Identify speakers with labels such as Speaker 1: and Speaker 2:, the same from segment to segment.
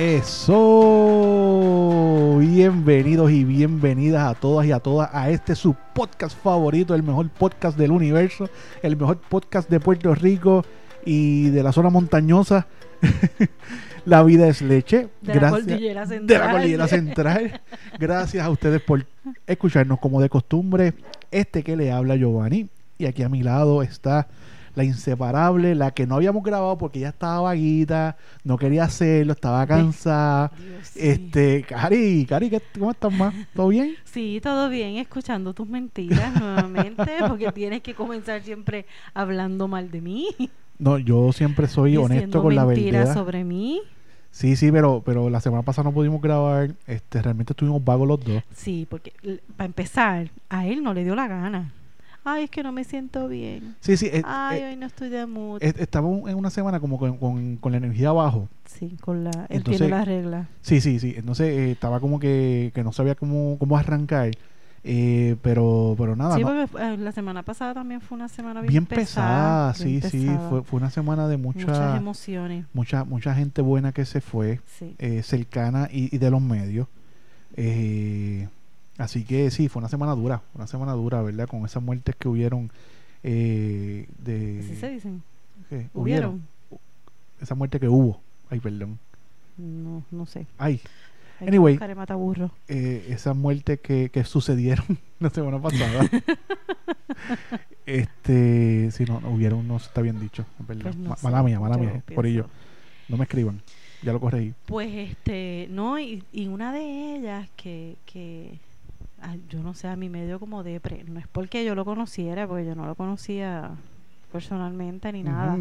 Speaker 1: Eso. Bienvenidos y bienvenidas a todas y a todas a este su podcast favorito, el mejor podcast del universo, el mejor podcast de Puerto Rico y de la zona montañosa. la vida es leche.
Speaker 2: De la cordillera
Speaker 1: De la
Speaker 2: central.
Speaker 1: cordillera central. Gracias a ustedes por escucharnos como de costumbre. Este que le habla Giovanni. Y aquí a mi lado está la inseparable, la que no habíamos grabado porque ya estaba vaguita, no quería hacerlo, estaba cansada.
Speaker 2: Dios, sí.
Speaker 1: Este, Cari, Cari, ¿qué- ¿cómo estás más? ¿Todo bien?
Speaker 2: Sí, todo bien, escuchando tus mentiras nuevamente, porque tienes que comenzar siempre hablando mal de mí.
Speaker 1: No, yo siempre soy honesto con la
Speaker 2: mentiras
Speaker 1: verdad.
Speaker 2: sobre mí.
Speaker 1: Sí, sí, pero, pero la semana pasada no pudimos grabar. Este, realmente estuvimos vagos los dos.
Speaker 2: Sí, porque para empezar, a él no le dio la gana. Ay, es que no me siento bien.
Speaker 1: Sí, sí,
Speaker 2: Ay,
Speaker 1: eh,
Speaker 2: hoy no estoy de mood.
Speaker 1: estamos en una semana como con, con- con la energía abajo.
Speaker 2: sí, con la, él
Speaker 1: entonces-
Speaker 2: tiene las reglas.
Speaker 1: Sí, sí, sí. Entonces eh, estaba como que, que no sabía cómo, cómo arrancar. Eh, pero, pero nada,
Speaker 2: Sí, porque eh, la semana pasada también fue una semana bien,
Speaker 1: bien pesada. sí, sí.
Speaker 2: pesada.
Speaker 1: Fue, fue una semana de
Speaker 2: muchas
Speaker 1: mucha,
Speaker 2: emociones.
Speaker 1: mucha, mucha gente buena que se fue.
Speaker 2: Sí.
Speaker 1: eh, cercana y, y de los medios. Eh, así que sí, fue una semana dura, una semana dura, ¿verdad? Con esas muertes que hubieron eh, de...
Speaker 2: Así se dicen.
Speaker 1: ¿qué?
Speaker 2: ¿Hubieron?
Speaker 1: Esa muerte que hubo. Ay, perdón.
Speaker 2: No, no sé.
Speaker 1: Ay,
Speaker 2: Hay
Speaker 1: Anyway.
Speaker 2: mataburro.
Speaker 1: eh, esas muertes que, que sucedieron la semana pasada. este, si no, no hubieron, no está bien dicho. Perdón.
Speaker 2: Pues no
Speaker 1: Ma- mala mía, mala mía. Por ello, no me escriban. Ya lo corregí.
Speaker 2: Pues este, no, y, y una de ellas que, que ay, yo no sé, a mí me dio como depre. No es porque yo lo conociera, porque yo no lo conocía personalmente ni nada.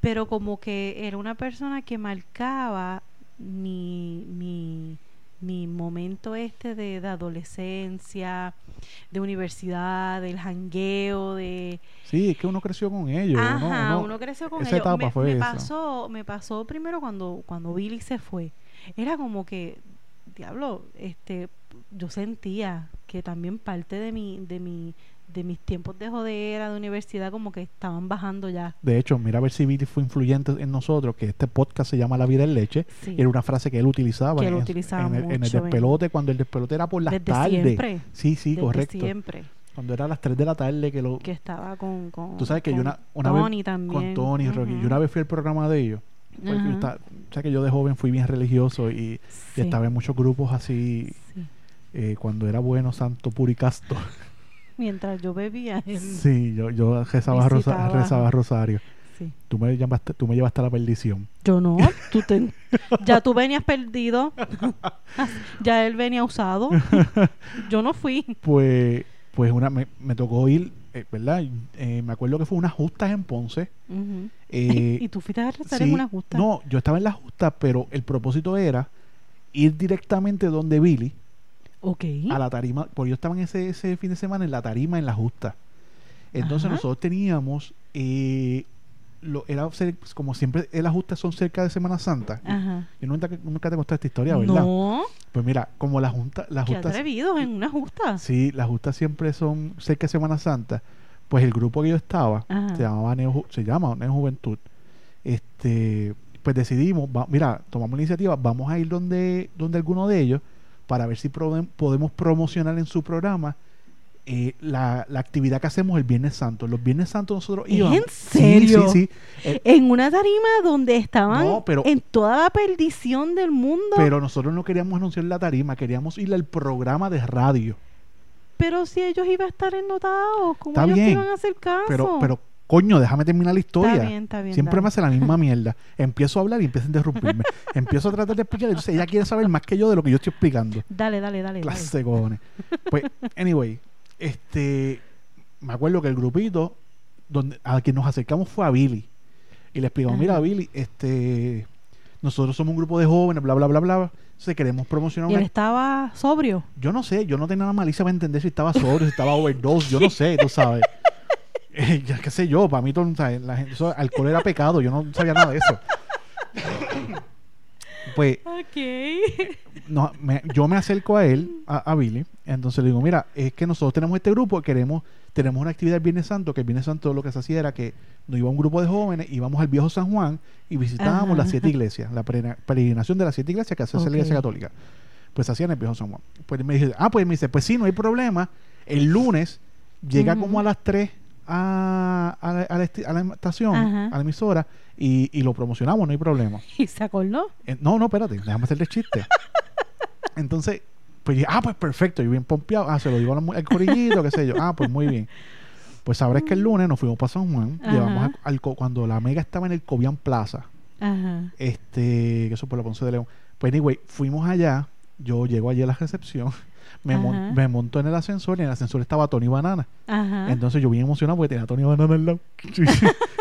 Speaker 2: Pero como que era una persona que marcaba mi, mi, mi momento este de, de adolescencia, de universidad, del jangueo, de...
Speaker 1: Sí, es que uno creció con ellos. uno-
Speaker 2: Ajá,
Speaker 1: uno-
Speaker 2: uno, creció con
Speaker 1: esa
Speaker 2: ellos.
Speaker 1: etapa
Speaker 2: me,
Speaker 1: fue
Speaker 2: me
Speaker 1: esa.
Speaker 2: pasó, me pasó primero cuando, cuando Billy se fue. Era como que, diablo, este, yo sentía que también parte de mi, de mi, de mis tiempos de jodera, de universidad, como que estaban bajando ya.
Speaker 1: De hecho, mira a ver si Billy fue influyente en nosotros, que este podcast se llama La vida en leche.
Speaker 2: Sí.
Speaker 1: y Era una frase que él utilizaba,
Speaker 2: Que él
Speaker 1: en,
Speaker 2: utilizaba
Speaker 1: en el, en despelote, cuando el despelote era por las
Speaker 2: Desde
Speaker 1: tardes.
Speaker 2: siempre.
Speaker 1: Sí, sí,
Speaker 2: desde
Speaker 1: correcto.
Speaker 2: siempre.
Speaker 1: Cuando era a las 3 de la tarde que lo...
Speaker 2: Que estaba con, con
Speaker 1: Tú sabes que yo una, una vez...
Speaker 2: Tony también.
Speaker 1: Con Tony, Rocky.
Speaker 2: Ujú.
Speaker 1: Yo una vez fui al programa de ellos. porque yo
Speaker 2: Ajá.
Speaker 1: estaba- o sea que yo de joven fui bien religioso y, y estaba en muchos grupos así,
Speaker 2: sí.
Speaker 1: Eh, cuando era bueno, santo, puro y casto.
Speaker 2: Mientras yo bebía.
Speaker 1: sí, yo, yo rezaba, rosa- rezaba rosario.
Speaker 2: sí.
Speaker 1: Tú me, llamaste, tú me llevaste a la perdición.
Speaker 2: Yo no, tú te- ya tú venías perdido, ya él venía usado, yo no fui.
Speaker 1: Pues, pues una, me, me tocó ir, eh, ¿verdad? Eh, me acuerdo que fue unas justas en Ponce. Eh,
Speaker 2: y tú fuiste a rezar
Speaker 1: sí,
Speaker 2: en una justa.
Speaker 1: No, yo estaba en la justa, pero el propósito era ir directamente donde Billy
Speaker 2: Ok.
Speaker 1: a la tarima, porque yo estaba en ese, ese fin de semana en la tarima en la justa. Entonces
Speaker 2: Ajá.
Speaker 1: nosotros teníamos, eh, lo, era como siempre las justas son cerca de Semana Santa.
Speaker 2: Ajá.
Speaker 1: Yo nunca, nunca te conté esta historia, ¿verdad?
Speaker 2: No,
Speaker 1: Pues mira, como la junta, las
Speaker 2: qué
Speaker 1: justas,
Speaker 2: atrevidos en una justa.
Speaker 1: sí, las justas siempre son cerca de Semana Santa. Pues el grupo que yo estaba
Speaker 2: Ajá.
Speaker 1: se llamaba Neo, se llama Neo Juventud. Este, pues decidimos, va- mira, tomamos la iniciativa, vamos a ir donde, donde alguno de ellos para ver si podemos promocionar en su programa eh, la, la actividad que hacemos el Viernes Santo. Los Viernes Santos nosotros
Speaker 2: ¿Es
Speaker 1: íbamos.
Speaker 2: en serio?
Speaker 1: Sí, sí, Eh,
Speaker 2: En una tarima donde estaban
Speaker 1: No, pero-
Speaker 2: en toda la perdición del mundo.
Speaker 1: pero nosotros no queríamos anunciar la tarima, queríamos ir al programa de radio.
Speaker 2: Pero si ellos iban a estar ennotados, ¿cómo
Speaker 1: Está
Speaker 2: ellos te
Speaker 1: bien,
Speaker 2: iban a hacer caso?
Speaker 1: Pero, pero, coño, déjame terminar la historia.
Speaker 2: Está bien, está bien.
Speaker 1: Siempre me hace la misma mierda. Empiezo a hablar y empieza a interrumpirme. Empiezo a tratar de explicar. Entonces ella quiere saber más que yo de lo que yo estoy explicando.
Speaker 2: Dale, dale, dale.
Speaker 1: Clase cojones. Pues, anyway, este, me acuerdo que el grupito donde a quien nos acercamos fue a Billy. Y le explicamos, mira. Billy, este, nosotros somos un grupo de jóvenes, bla, bla, bla, bla. Entonces queremos promocionar
Speaker 2: Y él estaba sobrio.
Speaker 1: Yo no sé, yo no tenía nada malicia para entender si estaba sobrio, si estaba overdose, yo no sé, tú sabes. Eh, ya qué sé yo, para mí todo. La gente, eso, alcohol era pecado, yo no sabía nada de eso. Pues no, me- yo me acerco a él, a, a Billy, entonces le digo, mira, es que nosotros tenemos este grupo, queremos, tenemos una actividad el Viernes Santo, que el Viernes Santo lo que se hacía era que nos iba un grupo de jóvenes, íbamos al viejo San Juan y visitábamos
Speaker 2: Ajá.
Speaker 1: las siete iglesias, la peregrina- peregrinación de las siete iglesias que hace la
Speaker 2: Ok.
Speaker 1: iglesia católica. Pues se hacía en el viejo San Juan. Pues me dice, ah, pues me dice, pues sí, no hay problema. El lunes llega como a las 3 a, a, la, a la a la estación,
Speaker 2: Ajá.
Speaker 1: a la emisora, y, y lo promocionamos, no hay problema.
Speaker 2: Y se acordó.
Speaker 1: Eh, no, no, espérate, déjame hacerle chiste. Entonces, pues dije, ah, pues perfecto, yo bien pompeado. Ah, se lo digo al corillito, qué sé yo. Ah, pues muy bien. Pues sabrás que el lunes nos fuimos para San Juan,
Speaker 2: Ajá.
Speaker 1: llevamos al, cuando la mega estaba en el Cobian Plaza,
Speaker 2: Ajá.
Speaker 1: este, que eso por la Ponce de León. Pues anyway, fuimos allá, yo llego allí a la recepción, me, mon- me monto en el ascensor y en el ascensor estaba Tony Banana.
Speaker 2: Ajá.
Speaker 1: Entonces yo bien emocionado porque tenía a Tony Banana al lado.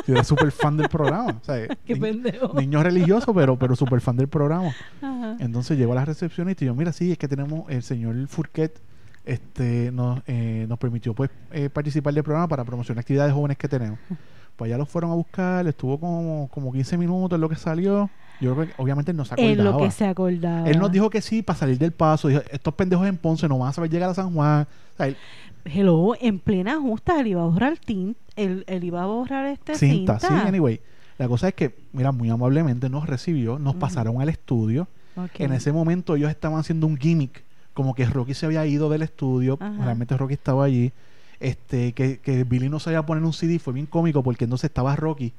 Speaker 1: yo era súper fan del programa. O sea,
Speaker 2: Qué
Speaker 1: ni-
Speaker 2: pendejo.
Speaker 1: niño religioso, pero, pero súper fan del programa.
Speaker 2: Ajá.
Speaker 1: Entonces llegó a la recepcionista y yo, mira, sí, es que tenemos el señor Furquet, este, nos, eh, nos permitió pues eh, participar del programa para promocionar actividades jóvenes que tenemos. Pues allá los fueron a buscar, estuvo como, como 15 minutos en lo que salió. Yo creo que obviamente él no se
Speaker 2: En
Speaker 1: acordaba.
Speaker 2: lo que se acordaba.
Speaker 1: Él nos dijo que sí para salir del paso. Dijo, estos pendejos en Ponce no van a saber llegar a San Juan. O sea, él-
Speaker 2: Hello, en plena justa, él iba a borrar tint, él, él iba a borrar este
Speaker 1: cinta,
Speaker 2: cinta.
Speaker 1: sí, anyway. La cosa es que, mira, muy amablemente nos recibió, nos pasaron al estudio. En ese momento ellos estaban haciendo un gimmick, como que Rocky se había ido del estudio,
Speaker 2: Ajá.
Speaker 1: realmente Rocky estaba allí, este, que, que Billy no sabía poner un CD, fue bien cómico porque entonces estaba Rocky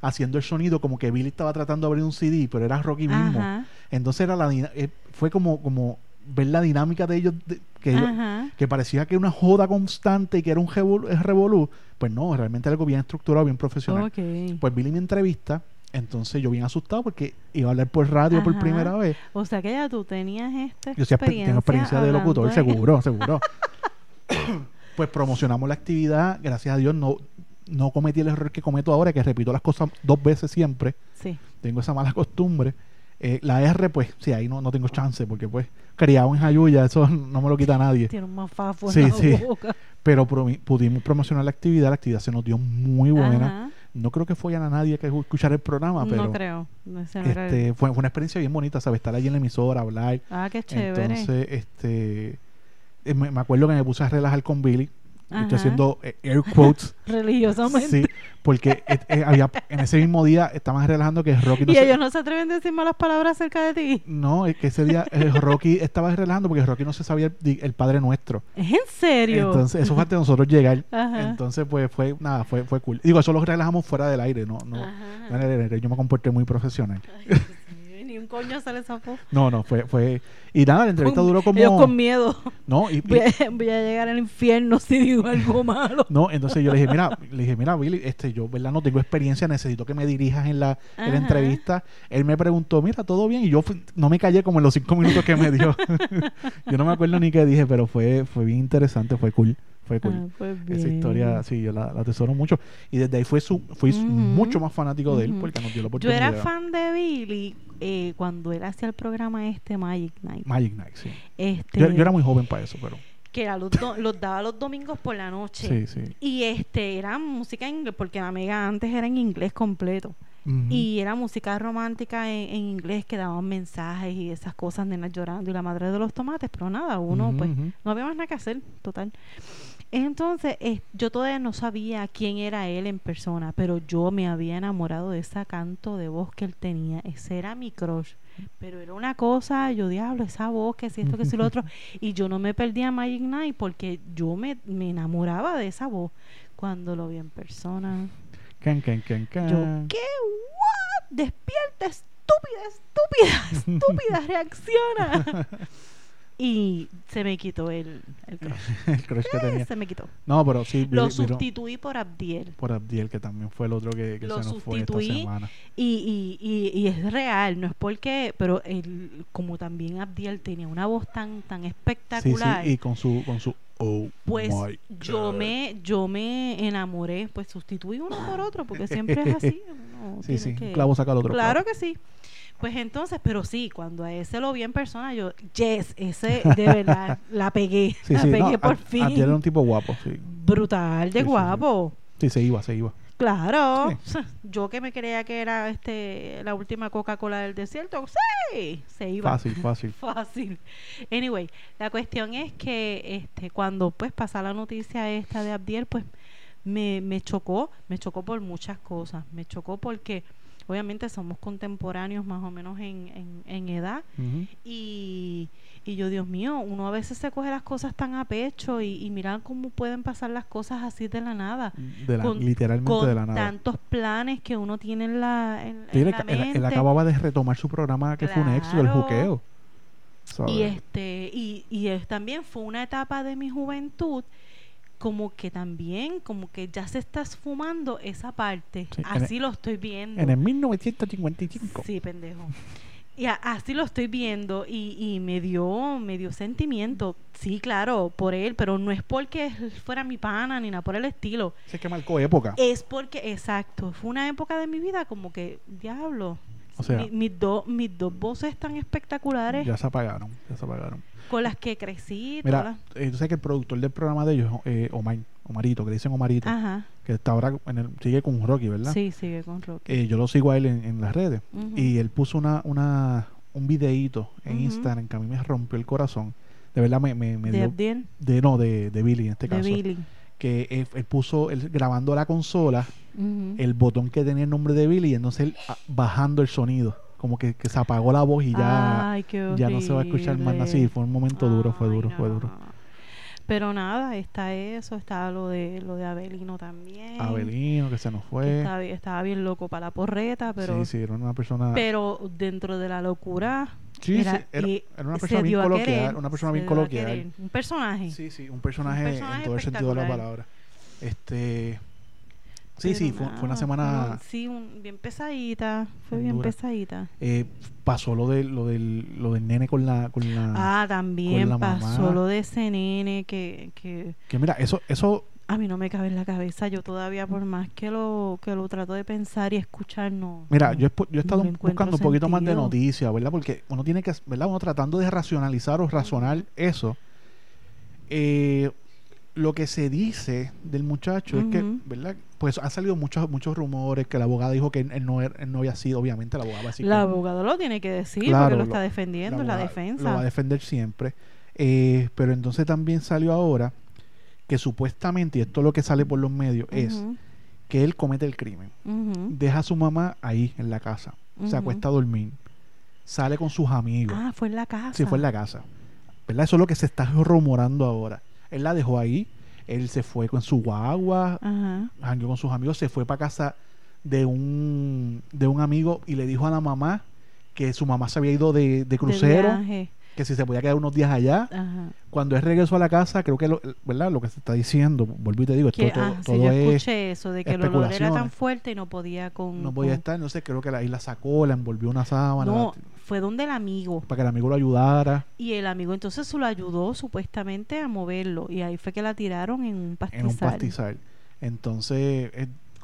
Speaker 1: haciendo el sonido como que Billy estaba tratando de abrir un CD, pero era Rocky mismo.
Speaker 2: Ajá,
Speaker 1: Entonces era la eh, fue como, como ver la dinámica de ellos, de- que, ellos- que parecía que era una joda constante y que era un revol- revolú, pues no, realmente algo bien estructurado, bien profesional. Pues Billy me entrevista, entonces yo bien asustado porque iba a hablar por radio por primera vez.
Speaker 2: O sea que ya tú tenías esta
Speaker 1: Yo siempre tengo experiencia de locutor,
Speaker 2: de-
Speaker 1: seguro, seguro. pues promocionamos la actividad, gracias a Dios no, no cometí el error que cometo ahora, que repito las cosas dos veces siempre.
Speaker 2: Sí.
Speaker 1: Tengo esa mala costumbre. Eh, la R, pues, sí, ahí no, no tengo chance, porque pues, criado en Jayuya, eso no me lo quita nadie.
Speaker 2: Tiene un mafafo
Speaker 1: Sí,
Speaker 2: en la
Speaker 1: sí.
Speaker 2: boca.
Speaker 1: Pero pudimos promocionar la actividad, la actividad se nos dio muy buena.
Speaker 2: Ajá.
Speaker 1: No creo que fue a nadie que escuchar el programa, pero
Speaker 2: No creo. No, el-
Speaker 1: este, fue, fue una experiencia bien bonita, ¿sabes? Estar allí en la emisora, hablar.
Speaker 2: Ah, qué chévere.
Speaker 1: Entonces, este, eh, me, me acuerdo que me puse a relajar con Billy.
Speaker 2: Ajá.
Speaker 1: Estoy haciendo eh, air quotes.
Speaker 2: Religiosamente.
Speaker 1: sí, porque eh, eh, había, en ese mismo día estaban relajando que Rocky no
Speaker 2: y
Speaker 1: se-
Speaker 2: ellos no se atreven a decir malas palabras acerca de ti.
Speaker 1: No, es que ese día eh, Rocky estaba relajando porque Rocky no se sabía el, el Padre Nuestro.
Speaker 2: ¿Es en serio?
Speaker 1: Entonces, eso fue antes de nosotros llegar.
Speaker 2: Ajá.
Speaker 1: Entonces, pues fue, nada, fue, fue cool. Digo, eso lo relajamos fuera del aire, no, no, no en el aire. Yo me comporté muy profesional.
Speaker 2: Ay, Coño se le zafó.
Speaker 1: No, no, fue, fue. Y nada, la entrevista duró como.
Speaker 2: Ellos con miedo.
Speaker 1: No, y, y-
Speaker 2: Voy a, voy a llegar al infierno si digo algo malo.
Speaker 1: no, entonces yo le dije, mira, le dije, mira, Billy, este, yo, ¿verdad? No tengo experiencia, necesito que me dirijas en la, en la entrevista. Él me preguntó, mira, todo bien, y yo fui- no me callé como en los cinco minutos que me dio. yo no me acuerdo ni qué dije, pero fue, fue bien interesante, fue cool, fue cool.
Speaker 2: Ah, pues
Speaker 1: Esa historia, sí, yo la, la atesoro mucho. Y desde ahí fue su, fui mucho más fanático de él porque nos dio la
Speaker 2: Yo
Speaker 1: oportunidad.
Speaker 2: era fan de Billy eh, cuando él hacía el programa este Magic Night.
Speaker 1: Magic Night, sí.
Speaker 2: Este,
Speaker 1: Yo, yo era muy joven para eso, pero
Speaker 2: que era los, do- los daba los domingos por la noche.
Speaker 1: sí, sí.
Speaker 2: Y este era música en inglés, porque la mega antes era en inglés completo. Y era música romántica en, en inglés que daban mensajes y esas cosas, nenas llorando y la madre de los tomates, pero nada, uno pues no había más nada que hacer, total. Entonces, eh, yo todavía no sabía quién era él en persona, pero yo me había enamorado de ese canto de voz que él tenía. Ese era mi crush. Pero era una cosa, yo diablo, esa voz, que si esto, que si lo otro. Y yo no me perdía Magic Night porque yo me, me enamoraba de esa voz. Cuando lo vi en persona,
Speaker 1: Can, can, can, can.
Speaker 2: yo, ¿qué? ¿What? Despierta, estúpida, estúpida, estúpida, reacciona. y se me quitó el, el crush.
Speaker 1: el crush que tenía.
Speaker 2: Se me quitó.
Speaker 1: No, pero sí,
Speaker 2: Lo
Speaker 1: vi-
Speaker 2: sustituí por Abdiel.
Speaker 1: por Abdiel, que también fue el otro que, que
Speaker 2: Lo
Speaker 1: se nos fue esta semana.
Speaker 2: Y, y, y, y es real, no es porque, pero él, como también Abdiel tenía una voz tan, tan
Speaker 1: Sí, sí,
Speaker 2: espectacular,
Speaker 1: y con su, con su Oh
Speaker 2: pues yo me, yo me enamoré, pues sustituí uno por otro, porque siempre es así. uno
Speaker 1: Sí, sí,
Speaker 2: que-
Speaker 1: clavo saca el otro.
Speaker 2: Claro que sí. Pues entonces, pero sí, cuando a ese lo vi en persona, yo, yes, ese de verdad, la pegué,
Speaker 1: Sí,
Speaker 2: la
Speaker 1: sí,
Speaker 2: pegué
Speaker 1: no,
Speaker 2: por fin.
Speaker 1: Abdiel era un tipo guapo, sí.
Speaker 2: Brutal, de guapo.
Speaker 1: Sí, se iba, se iba.
Speaker 2: Claro, yo que me creía que era este la última Coca-Cola del desierto, sí, se iba.
Speaker 1: Fácil, fácil.
Speaker 2: Fácil. Anyway, la cuestión es que este cuando pues pasa la noticia esta de Abdiel, pues me, me chocó, me chocó por muchas cosas. Me chocó porque obviamente somos contemporáneos más o menos en, en, en edad y, y yo, Dios mío, uno a veces se coge las cosas tan a pecho y, y mira cómo pueden pasar las cosas así de la nada.
Speaker 1: De la-
Speaker 2: Con-
Speaker 1: literalmente
Speaker 2: Con
Speaker 1: de la nada.
Speaker 2: tantos planes que uno tiene en la, en,
Speaker 1: Sí,
Speaker 2: en
Speaker 1: él,
Speaker 2: la
Speaker 1: él- él
Speaker 2: mente.
Speaker 1: acababa de retomar su programa que fue un éxito, el juqueo. ¿sabes?
Speaker 2: Y este, y, y es, también fue una etapa de mi juventud como que también, como que ya se está esfumando esa parte.
Speaker 1: Sí,
Speaker 2: Así lo estoy viendo.
Speaker 1: En el 1955.
Speaker 2: Sí, pendejo. Y a- así lo estoy viendo y, y me dio me dio sentimiento. Sí, claro, por él, pero no es porque fuera mi pana ni nada por el estilo.
Speaker 1: Sé que marcó época.
Speaker 2: Es porque, exacto, fue una época de mi vida como que, diablo,
Speaker 1: O sea-
Speaker 2: mi- mis, dos mis dos voces tan espectaculares
Speaker 1: Ya se apagaron, ya se apagaron.
Speaker 2: con las que crecí.
Speaker 1: Mira,
Speaker 2: todas
Speaker 1: eh, tú sabes que el productor del programa de ellos, eh, Omar, Omarito, que le dicen Omarito,
Speaker 2: Ajá,
Speaker 1: que está ahora en el, sigue con Rocky, ¿verdad?
Speaker 2: sí, sigue con Rocky.
Speaker 1: Eh, yo lo sigo a él en, en las redes. Y él puso una, una, un videíto en. Instagram que a mí me rompió el corazón. De verdad me, me, me
Speaker 2: de
Speaker 1: dio...
Speaker 2: Abdiel,
Speaker 1: De, no, de, de Billy en este
Speaker 2: de
Speaker 1: caso.
Speaker 2: Billy.
Speaker 1: Que él, él puso, él grabando la consola, el botón que tenía el nombre de Billy, y entonces él ah, bajando el sonido. Como que, que se apagó la voz y ya,
Speaker 2: Ay,
Speaker 1: ya no se va a escuchar más nada. Sí, fue un momento duro, fue duro, fue duro.
Speaker 2: Pero nada, está eso, está lo de lo de Abelino también.
Speaker 1: Abelino, que se nos fue.
Speaker 2: estaba, estaba bien loco para la porreta, pero
Speaker 1: sí, sí, era una persona.
Speaker 2: pero dentro de la locura
Speaker 1: sí,
Speaker 2: era,
Speaker 1: sí, era, una persona bien coloquial.
Speaker 2: querer,
Speaker 1: una persona bien coloquial.
Speaker 2: Un personaje.
Speaker 1: Sí, sí, un personaje,
Speaker 2: personaje
Speaker 1: en todo el sentido de la palabra. Este. Sí,
Speaker 2: Pero
Speaker 1: sí, fue, fue una semana.
Speaker 2: sí, un- bien pesadita, fue
Speaker 1: Bien dura.
Speaker 2: pesadita.
Speaker 1: eh, pasó lo, de, lo, del, lo del nene con la. Con la
Speaker 2: Ah, también
Speaker 1: la
Speaker 2: pasó
Speaker 1: mamá.
Speaker 2: lo de ese nene que, que
Speaker 1: Que mira, eso, eso
Speaker 2: a mí no me cabe en la cabeza. Yo todavía, por más que lo que lo trato de pensar y escuchar, no.
Speaker 1: Mira,
Speaker 2: no.
Speaker 1: yo, he pu- yo he
Speaker 2: no
Speaker 1: estado
Speaker 2: encuentro
Speaker 1: buscando un poquito más de noticias, ¿verdad? Porque uno tiene que, ¿verdad? Uno tratando de racionalizar o razonar eso. Eh, lo que se dice del muchacho es que. ¿verdad? Pues han salido muchos muchos rumores que la abogada dijo que él, no, era- él no había sido, obviamente la abogada va a decir
Speaker 2: El
Speaker 1: que no.
Speaker 2: abogado lo tiene que decir
Speaker 1: Claro,
Speaker 2: porque lo
Speaker 1: lo-
Speaker 2: está defendiendo, es la
Speaker 1: abogada
Speaker 2: defensa.
Speaker 1: Lo va a defender siempre. Eh, pero entonces también salió ahora que supuestamente, y esto es lo que sale por los medios, es que él comete el crimen. Deja a su mamá ahí en la casa. Se acuesta a dormir. Sale con sus amigos.
Speaker 2: Ah, fue en la casa.
Speaker 1: Sí, fue en la casa. ¿Verdad? Eso es lo que se está rumorando ahora. Él la dejó ahí. Él se fue con su guagua, con sus amigos, se fue para casa de un, de un amigo y le dijo a la mamá que su mamá se había ido de, de
Speaker 2: De
Speaker 1: crucero,
Speaker 2: viaje.
Speaker 1: Que si se podía quedar unos días allá.
Speaker 2: Ajá.
Speaker 1: Cuando él regresó a la casa, creo que lo, ¿verdad? lo que se está diciendo, vuelvo y te digo, esto
Speaker 2: Que,
Speaker 1: todo,
Speaker 2: ah,
Speaker 1: todo
Speaker 2: yo
Speaker 1: es,
Speaker 2: escuché eso de que el olor era tan fuerte y no podía con.
Speaker 1: no podía
Speaker 2: con-
Speaker 1: estar, entonces creo que la, ahí la sacó, la envolvió una sábana
Speaker 2: No,
Speaker 1: la-
Speaker 2: fue donde el amigo.
Speaker 1: para que el amigo lo ayudara
Speaker 2: Y el amigo entonces se lo ayudó supuestamente a moverlo. Y ahí fue que la tiraron en un pastizal.
Speaker 1: en un pastizal. Entonces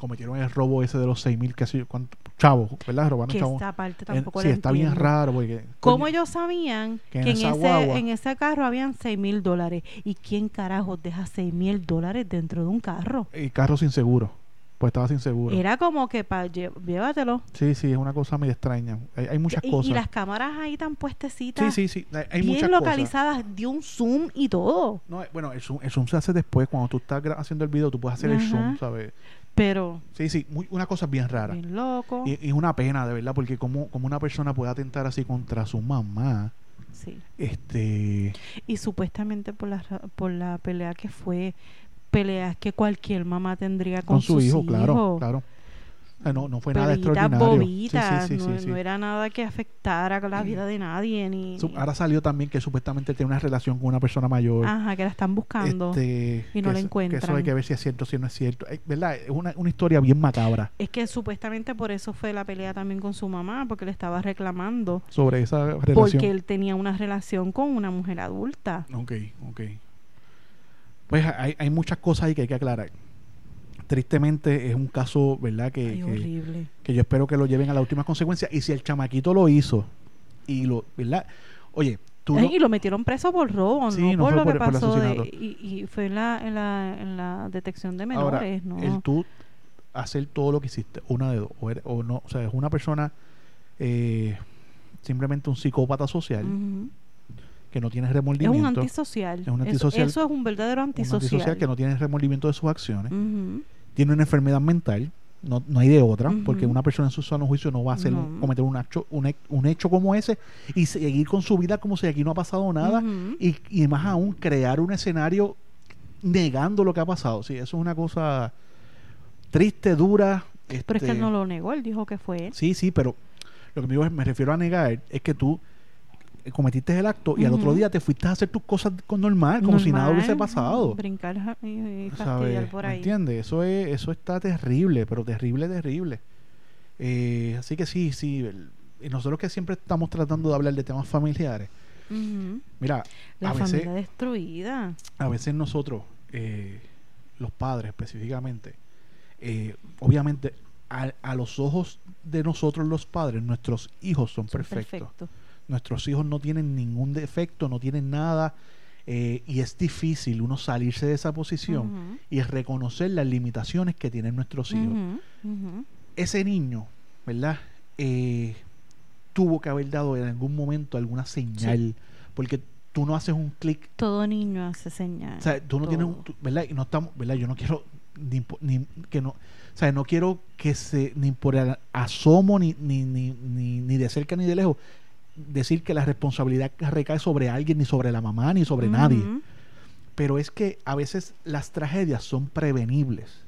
Speaker 1: cometieron el robo ese de los seis mil, casi cuánto, chavos, ¿verdad? Robaron
Speaker 2: Que
Speaker 1: chavos.
Speaker 2: esta parte
Speaker 1: En-
Speaker 2: tampoco
Speaker 1: sí,
Speaker 2: la
Speaker 1: está bien raro porque
Speaker 2: ¿Cómo ellos sabían
Speaker 1: que
Speaker 2: que,
Speaker 1: en
Speaker 2: en, ese,
Speaker 1: guagua-
Speaker 2: en ese carro habían 6 mil dólares? ¿Y quién carajos deja 6 mil dólares dentro de un carro?
Speaker 1: el carro sin seguro, pues estaba sin seguro.
Speaker 2: Era como que para llévatelo.
Speaker 1: Sí, sí, es una cosa medio extraña. Hay, hay muchas
Speaker 2: y,
Speaker 1: cosas.
Speaker 2: y las cámaras ahí tan puestecitas.
Speaker 1: sí, sí, sí, hay, hay
Speaker 2: bien
Speaker 1: muchas cosas.
Speaker 2: localizadas, dio un zoom y todo.
Speaker 1: No, eh, bueno, el zoom, el zoom se hace después, cuando tú estás haciendo el video, tú puedes hacer el zoom, ¿sabes?
Speaker 2: Pero,
Speaker 1: Sí, sí, muy- una cosa bien rara.
Speaker 2: bien loco.
Speaker 1: Y, es una pena, de verdad, porque como, como una persona puede atentar así contra su mamá,
Speaker 2: Sí.
Speaker 1: este...
Speaker 2: Y supuestamente por la, por la pelea que fue, peleas que cualquier mamá tendría con,
Speaker 1: con su
Speaker 2: sus
Speaker 1: hijo, claro,
Speaker 2: hijos.
Speaker 1: claro. No, no fue nada extraordinario. Sí, sí, sí,
Speaker 2: no, era nada que afectara con la vida de nadie ni,
Speaker 1: ahora salió también que supuestamente tiene una relación con una persona mayor.
Speaker 2: ajá, que la están buscando.
Speaker 1: Este,
Speaker 2: y no la
Speaker 1: eso- Que eso
Speaker 2: encuentran.
Speaker 1: hay que ver si es cierto o si no es cierto. Eh, ¿Verdad? Es una, una historia bien macabra
Speaker 2: Es que supuestamente por eso fue la pelea también con su mamá, porque le estaba reclamando,
Speaker 1: sobre esa relación.
Speaker 2: porque él tenía una relación con una mujer adulta.
Speaker 1: Ok, ok. Pues hay, hay muchas cosas ahí que hay que aclarar. Tristemente es un caso, ¿verdad? Que,
Speaker 2: Ay,
Speaker 1: que, yo espero que lo lleven a la última consecuencia. Y si el chamaquito lo hizo y lo, ¿verdad? Oye, tú
Speaker 2: Ay,
Speaker 1: no-
Speaker 2: y lo metieron preso por robo,
Speaker 1: Sí,
Speaker 2: no,
Speaker 1: no
Speaker 2: por lo que
Speaker 1: por-
Speaker 2: pasó. de- y, y fue en la, en, la, en la detección de
Speaker 1: Ahora,
Speaker 2: menores, ¿no?
Speaker 1: el tú hacer todo lo que hiciste. Una de dos. O, eres- o no, o sea, es una persona eh, simplemente un psicópata social que no tiene
Speaker 2: Es
Speaker 1: remordimiento.
Speaker 2: un antisocial.
Speaker 1: Es un
Speaker 2: Eso-
Speaker 1: antisocial.
Speaker 2: Eso, es un verdadero
Speaker 1: un
Speaker 2: antisocial.
Speaker 1: antisocial que no tiene remordimiento de sus acciones. Tiene una enfermedad mental. No, no hay de otra, porque una persona en su sano juicio no va a hacer
Speaker 2: No.
Speaker 1: cometer un hecho, un, un hecho como ese y seguir con su vida como si aquí no ha pasado nada y, y más aún crear un escenario negando lo que ha pasado. Sí, eso es una cosa triste, dura.
Speaker 2: Pero es que
Speaker 1: este,
Speaker 2: él no lo negó, él dijo que fue.
Speaker 1: Sí, sí, pero lo que me, digo es- me refiero a negar es que tú cometiste el acto y al otro día te fuiste a hacer tus cosas con normal, como si nada hubiese pasado.
Speaker 2: Brincar y, fastidiar por
Speaker 1: ¿Me
Speaker 2: ahí.
Speaker 1: entiendes? Eso, es, eso está terrible, pero terrible, terrible. Eh, así que sí, sí. el- y nosotros que siempre estamos tratando de hablar de temas familiares. Mira,
Speaker 2: La
Speaker 1: a veces,
Speaker 2: familia destruida.
Speaker 1: a veces nosotros, eh, los padres específicamente, eh, obviamente a, a los ojos de nosotros los padres, nuestros hijos son
Speaker 2: Son
Speaker 1: perfectos.
Speaker 2: perfectos.
Speaker 1: Nuestros hijos no tienen ningún defecto, no tienen nada. eh, y es difícil uno salirse de esa posición
Speaker 2: Ujú.
Speaker 1: y reconocer las limitaciones que tienen nuestros hijos. Ese niño, ¿verdad? Eh, tuvo que haber dado en algún momento alguna señal, porque tú no haces un clic,
Speaker 2: Todo niño hace señal.
Speaker 1: o sea, tú no tienes, un-
Speaker 2: todo.
Speaker 1: tú- ¿verdad? Y no estamos, ¿verdad? Yo no quiero ni, ni- que no, o sea, no quiero que se ni por el asomo ni ni, ni, ni ni de cerca ni de lejos decir que la responsabilidad recae sobre alguien ni sobre la mamá ni sobre nadie pero es que a veces las tragedias son prevenibles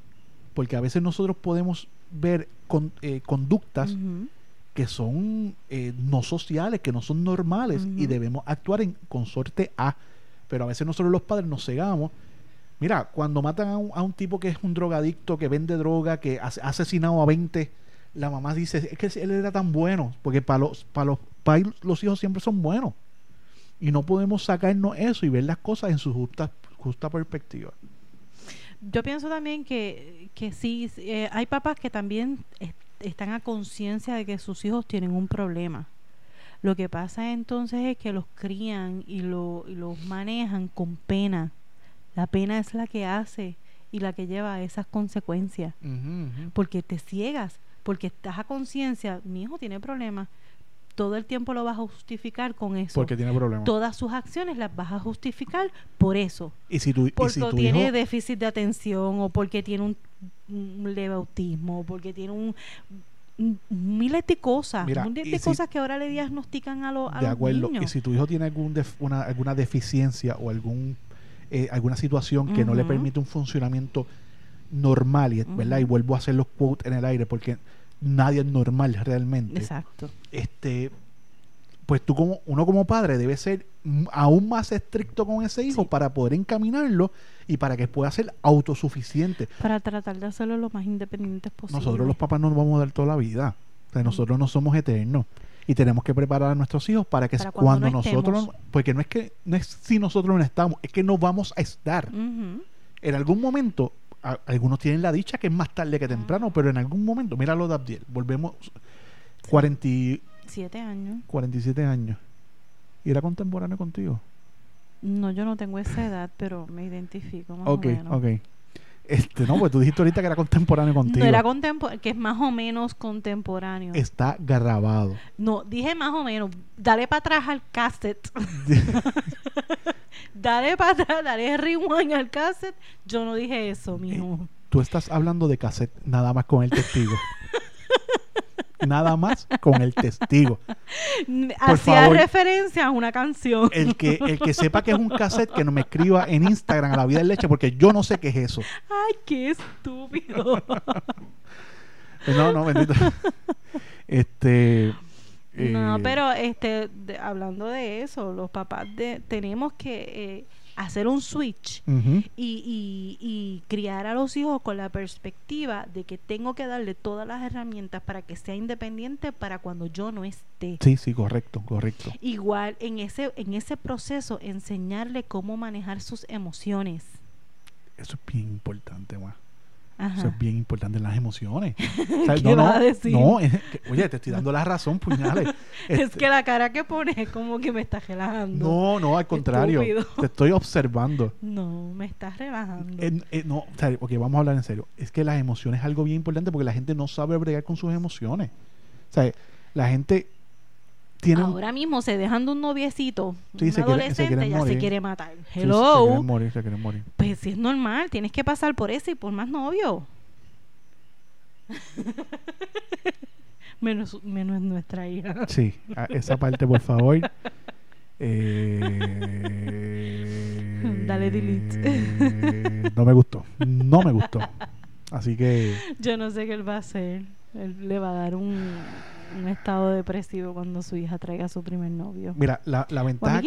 Speaker 1: porque a veces nosotros podemos ver con- eh, conductas que son eh, no sociales, que no son normales y debemos actuar en consorte a. Pero a veces nosotros los padres nos cegamos. Mira, cuando matan a un, a un tipo que es un drogadicto, que vende droga, que ha ha asesinado a 20, la mamá dice, es que él era tan bueno, porque para los, para los los hijos siempre son buenos. Y no podemos sacarnos eso y ver las cosas en su justa, justa perspectiva.
Speaker 2: Yo pienso también que, que sí, eh, hay papás que también es- están a conciencia de que sus hijos tienen un problema. Lo que pasa entonces es que los crían y, lo, y los manejan con pena. La pena es la que hace y la que lleva a esas consecuencias. Porque te ciegas, porque estás a conciencia, mi hijo tiene problemas. Todo el tiempo lo vas a justificar con eso.
Speaker 1: Porque tiene problemas.
Speaker 2: Todas sus acciones las vas a justificar por eso
Speaker 1: Y si y
Speaker 2: porque
Speaker 1: si tu
Speaker 2: tiene
Speaker 1: hijo...
Speaker 2: déficit de atención o porque tiene un, un leve autismo o porque tiene un, miles de cosas
Speaker 1: Mira,
Speaker 2: miles de
Speaker 1: si-
Speaker 2: cosas que ahora le diagnostican a, los a
Speaker 1: de
Speaker 2: los
Speaker 1: acuerdo.
Speaker 2: niños
Speaker 1: Y si tu hijo tiene algún def- una, alguna deficiencia o algún eh, alguna situación que no le permite un funcionamiento normal, y, ¿verdad? Y vuelvo a hacer los quotes en el aire porque nadie es normal realmente.
Speaker 2: exacto
Speaker 1: Este, pues tú como uno como padre debe ser aún más estricto con ese hijo
Speaker 2: Sí.
Speaker 1: para poder encaminarlo y para que pueda ser autosuficiente.
Speaker 2: para tratar de hacerlo lo más independientes posible
Speaker 1: Nosotros los papás no nos vamos a dar toda la vida. O sea, nosotros no somos eternos. Y tenemos que preparar a nuestros hijos para que
Speaker 2: Para
Speaker 1: cuando,
Speaker 2: cuando no
Speaker 1: nosotros...
Speaker 2: estemos.
Speaker 1: porque no es que no es si nosotros no estamos, es que no vamos a estar. En algún momento, a- algunos tienen la dicha que es más tarde que temprano, pero en algún momento, mira lo de Abdiel, volvemos 40, y-
Speaker 2: siete años
Speaker 1: 47 años. Y era contemporáneo contigo.
Speaker 2: no yo no tengo esa edad pero me identifico más
Speaker 1: Ok,
Speaker 2: o menos
Speaker 1: ok. Este, no, pues tú dijiste ahorita que era contemporáneo contigo.
Speaker 2: no era contemporáneo que es más o menos contemporáneo
Speaker 1: Está grabado.
Speaker 2: no dije más o menos dale para atrás al cassette Dale para atrás, dale rewind al cassette. Yo no dije eso, mijo.
Speaker 1: Tú estás hablando de cassette nada más con el testigo. nada más con el testigo. Por
Speaker 2: Hacía
Speaker 1: favor.
Speaker 2: referencia a una canción.
Speaker 1: El que, el que sepa que es un cassette, que no me escriba en Instagram a la vida en leche, porque yo no sé qué es eso.
Speaker 2: Ay, qué estúpido.
Speaker 1: No, no, bendito. Este.
Speaker 2: no,
Speaker 1: eh,
Speaker 2: pero este, de- hablando de eso, los papás de, tenemos que eh, hacer un switch y, y, y criar a los hijos con la perspectiva de que tengo que darle todas las herramientas para que sea independiente para cuando yo no esté.
Speaker 1: Sí, sí, correcto, correcto.
Speaker 2: Igual en ese, en ese proceso enseñarle cómo manejar sus emociones.
Speaker 1: Eso es bien importante, ma.
Speaker 2: Ajá.
Speaker 1: Eso es bien importante, las emociones. O sea,
Speaker 2: ¿Qué
Speaker 1: no, no,
Speaker 2: vas a decir?
Speaker 1: no, es que- oye, te estoy dando la razón, puñales.
Speaker 2: Es
Speaker 1: Este,
Speaker 2: que la cara que pones es como que me estás relajando.
Speaker 1: No, no, al contrario.
Speaker 2: Estúpido.
Speaker 1: Te estoy observando.
Speaker 2: No, me estás relajando.
Speaker 1: Eh, eh, no, o sea, ok, vamos a hablar en serio. Es que las emociones es algo bien importante porque la gente no sabe bregar con sus emociones. O sea, la gente
Speaker 2: Ahora mismo se dejan de un noviecito,
Speaker 1: Sí,
Speaker 2: un
Speaker 1: se quiere- se
Speaker 2: adolescente,
Speaker 1: quieren
Speaker 2: ya
Speaker 1: morir.
Speaker 2: se quiere matar.
Speaker 1: sí, se-
Speaker 2: Hello.
Speaker 1: Se quieren morir, se quieren morir.
Speaker 2: Pues si es normal, tienes que pasar por eso y por más novio. menos, menos nuestra hija.
Speaker 1: Sí, a- esa parte, por favor. Eh,
Speaker 2: Dale delete.
Speaker 1: No me gustó. No me gustó. Así que
Speaker 2: Yo no sé qué él va a hacer. Él le va a dar un, un estado depresivo cuando su hija traiga a su primer novio.
Speaker 1: Mira, la, la ventaja,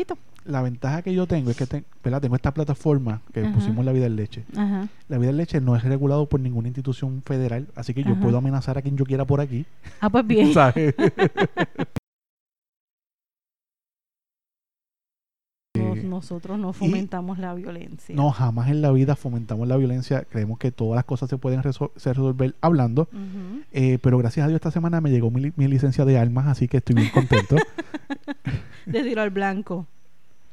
Speaker 1: la ventaja que yo tengo es que ten- tengo esta plataforma que
Speaker 2: Ajá.
Speaker 1: pusimos la vida en leche.
Speaker 2: Ajá.
Speaker 1: La vida en leche no es regulado por ninguna institución federal, así que yo puedo amenazar a quien yo quiera por aquí.
Speaker 2: Ah, pues bien.
Speaker 1: ¿sabes?
Speaker 2: Nos- nosotros no fomentamos la violencia.
Speaker 1: no, jamás en la vida fomentamos la violencia. Creemos que todas las cosas se pueden resol- se resolver hablando. Eh, pero gracias a Dios esta semana me llegó mi, li- mi licencia de armas, así que estoy bien contento.
Speaker 2: De tiro al blanco.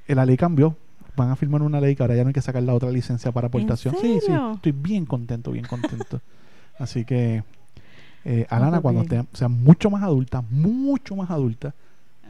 Speaker 1: Eh, la ley cambió. Van a firmar una ley que ahora ya no hay que sacar la otra licencia para aportación. Sí, sí, estoy bien contento, bien contento. Así que, eh, Alana,
Speaker 2: pues
Speaker 1: cuando sea mucho más adulta, mucho más adulta,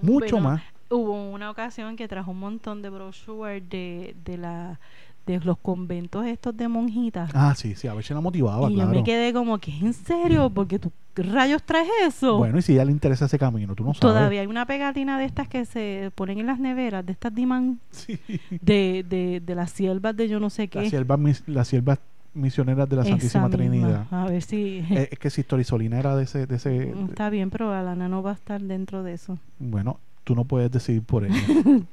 Speaker 1: mucho
Speaker 2: Bueno,
Speaker 1: más.
Speaker 2: Hubo una ocasión que trajo un montón de brochures de, de, la, de los conventos estos de monjitas.
Speaker 1: Ah, sí, sí, a ver si la motivaba,
Speaker 2: y
Speaker 1: claro.
Speaker 2: yo me quedé como que, ¿en serio? Porque tú ¿qué rayos traes eso.
Speaker 1: Bueno, y si a ella le interesa ese camino, tú no sabes.
Speaker 2: Todavía hay una pegatina de estas que se ponen en las neveras, de estas dimán,
Speaker 1: Sí.
Speaker 2: de, de, de las siervas de yo no sé qué.
Speaker 1: Las siervas, mis- las siervas misioneras de la
Speaker 2: Esa
Speaker 1: Santísima
Speaker 2: misma.
Speaker 1: Trinidad.
Speaker 2: A ver si...
Speaker 1: Eh, es que si Torisolina era de ese, de ese
Speaker 2: Está bien, pero Alana no va a estar dentro de eso.
Speaker 1: bueno, tú no puedes decidir por ella.